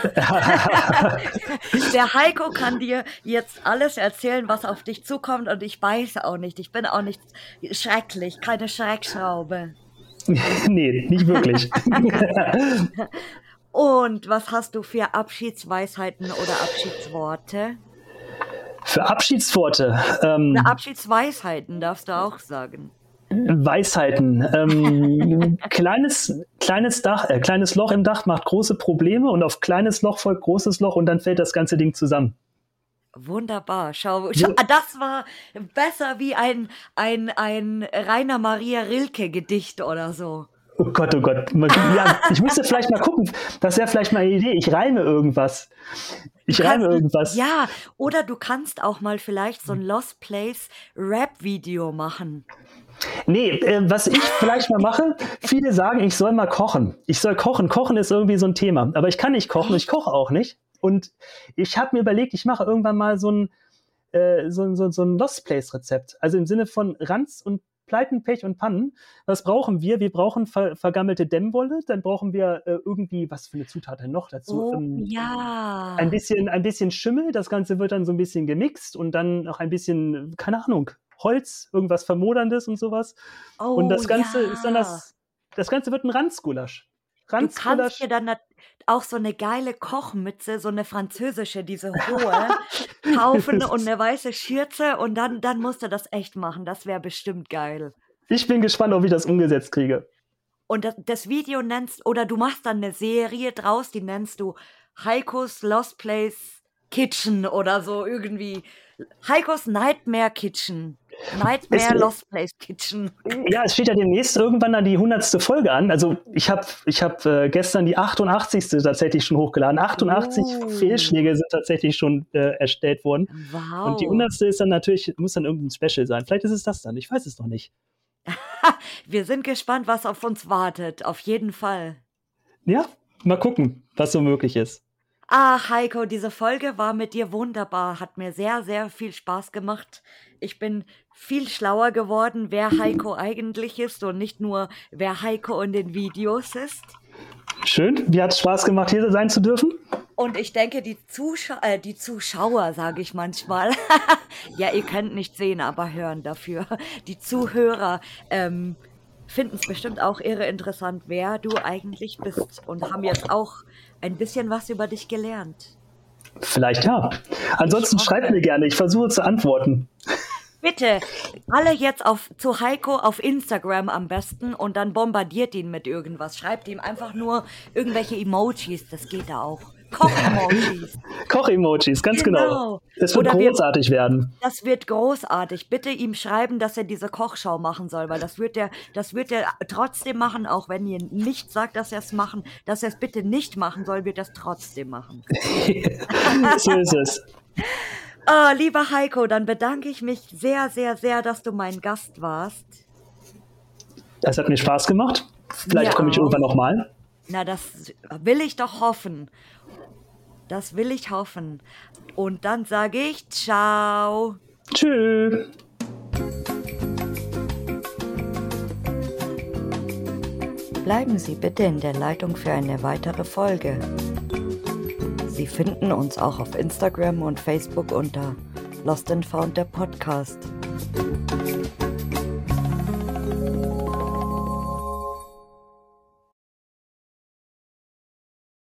Der Heiko kann dir jetzt alles erzählen, was auf dich zukommt und ich weiß auch nicht. Ich bin auch nicht schrecklich, keine Schreckschraube. <laughs> nee, nicht wirklich. <laughs> und was hast du für Abschiedsweisheiten oder Abschiedsworte? Für Abschiedsworte. Ähm, Abschiedsweisheiten darfst du auch sagen. Weisheiten. Ähm, <laughs> kleines, kleines, Dach, äh, kleines Loch im Dach macht große Probleme und auf kleines Loch folgt großes Loch und dann fällt das ganze Ding zusammen. Wunderbar. Schau, schau ah, das war besser wie ein, ein, ein Rainer Maria Rilke Gedicht oder so. Oh Gott, oh Gott. Ja, ich müsste vielleicht mal gucken. Das wäre vielleicht mal eine Idee. Ich reime irgendwas. Ich kannst, reime irgendwas. Ja, oder du kannst auch mal vielleicht so ein Lost Place Rap-Video machen. Nee, äh, was ich vielleicht mal mache, viele sagen, ich soll mal kochen. Ich soll kochen. Kochen ist irgendwie so ein Thema. Aber ich kann nicht kochen. Ich koche auch nicht. Und ich habe mir überlegt, ich mache irgendwann mal so ein, äh, so, so, so ein Lost Place Rezept. Also im Sinne von Ranz und Pleiten, Pech und Pannen. Was brauchen wir? Wir brauchen ver vergammelte Dämmwolle, dann brauchen wir äh, irgendwie, was für eine Zutat denn noch dazu? Oh, ähm, ja. Ein bisschen, ein bisschen Schimmel, das Ganze wird dann so ein bisschen gemixt und dann noch ein bisschen, keine Ahnung, Holz, irgendwas Vermoderndes und sowas. Oh, und das Ganze ja. ist dann das, das Ganze wird ein Ranzgulasch. Ranzgulasch. Du kannst dir dann auch so eine geile Kochmütze, so eine französische, diese hohe, <laughs> kaufen und eine weiße Schürze und dann, dann musst du das echt machen. Das wäre bestimmt geil. Ich bin gespannt, ob ich das umgesetzt kriege. Und das, das Video nennst, oder du machst dann eine Serie draus, die nennst du Heikos Lost Place Kitchen oder so irgendwie. Heikos Nightmare Kitchen. Nightmare es, Lost Place Kitchen. Ja, es steht ja demnächst irgendwann dann die 100. Folge an. Also ich habe ich hab, äh, gestern die 88. tatsächlich schon hochgeladen. 88 oh. Fehlschläge sind tatsächlich schon äh, erstellt worden. Wow. Und die 100. ist dann natürlich, muss dann irgendein Special sein. Vielleicht ist es das dann. Ich weiß es noch nicht. <laughs> Wir sind gespannt, was auf uns wartet. Auf jeden Fall. Ja, mal gucken, was so möglich ist. Ah, Heiko, diese Folge war mit dir wunderbar, hat mir sehr, sehr viel Spaß gemacht. Ich bin viel schlauer geworden, wer Heiko eigentlich ist und nicht nur, wer Heiko in den Videos ist. Schön, wie hat es Spaß gemacht, hier sein zu dürfen? Und ich denke, die, Zuschau äh, die Zuschauer, sage ich manchmal, <laughs> ja, ihr könnt nicht sehen, aber hören dafür, die Zuhörer, ähm, finden es bestimmt auch irre interessant, wer du eigentlich bist und haben jetzt auch ein bisschen was über dich gelernt. Vielleicht ja. Ansonsten schreibt mir gerne, ich versuche zu antworten. Bitte, alle jetzt auf, zu Heiko auf Instagram am besten und dann bombardiert ihn mit irgendwas. Schreibt ihm einfach nur irgendwelche Emojis, das geht da auch. Koch-Emojis. <laughs> Koch-Emojis, ganz genau. genau. Das wird Oder großartig wir, werden. Das wird großartig. Bitte ihm schreiben, dass er diese Kochschau machen soll, weil das wird er, das wird er trotzdem machen, auch wenn ihr nicht sagt, dass er es machen, dass er es bitte nicht machen soll, wird er es trotzdem machen. <laughs> so ist es. <laughs> Oh, lieber Heiko, dann bedanke ich mich sehr, sehr, sehr, dass du mein Gast warst. Es hat mir Spaß gemacht. Vielleicht ja. komme ich irgendwann nochmal. Na, das will ich doch hoffen. Das will ich hoffen. Und dann sage ich ciao. Tschüss. Bleiben Sie bitte in der Leitung für eine weitere Folge. Sie finden uns auch auf Instagram und Facebook unter Lost and Found der Podcast.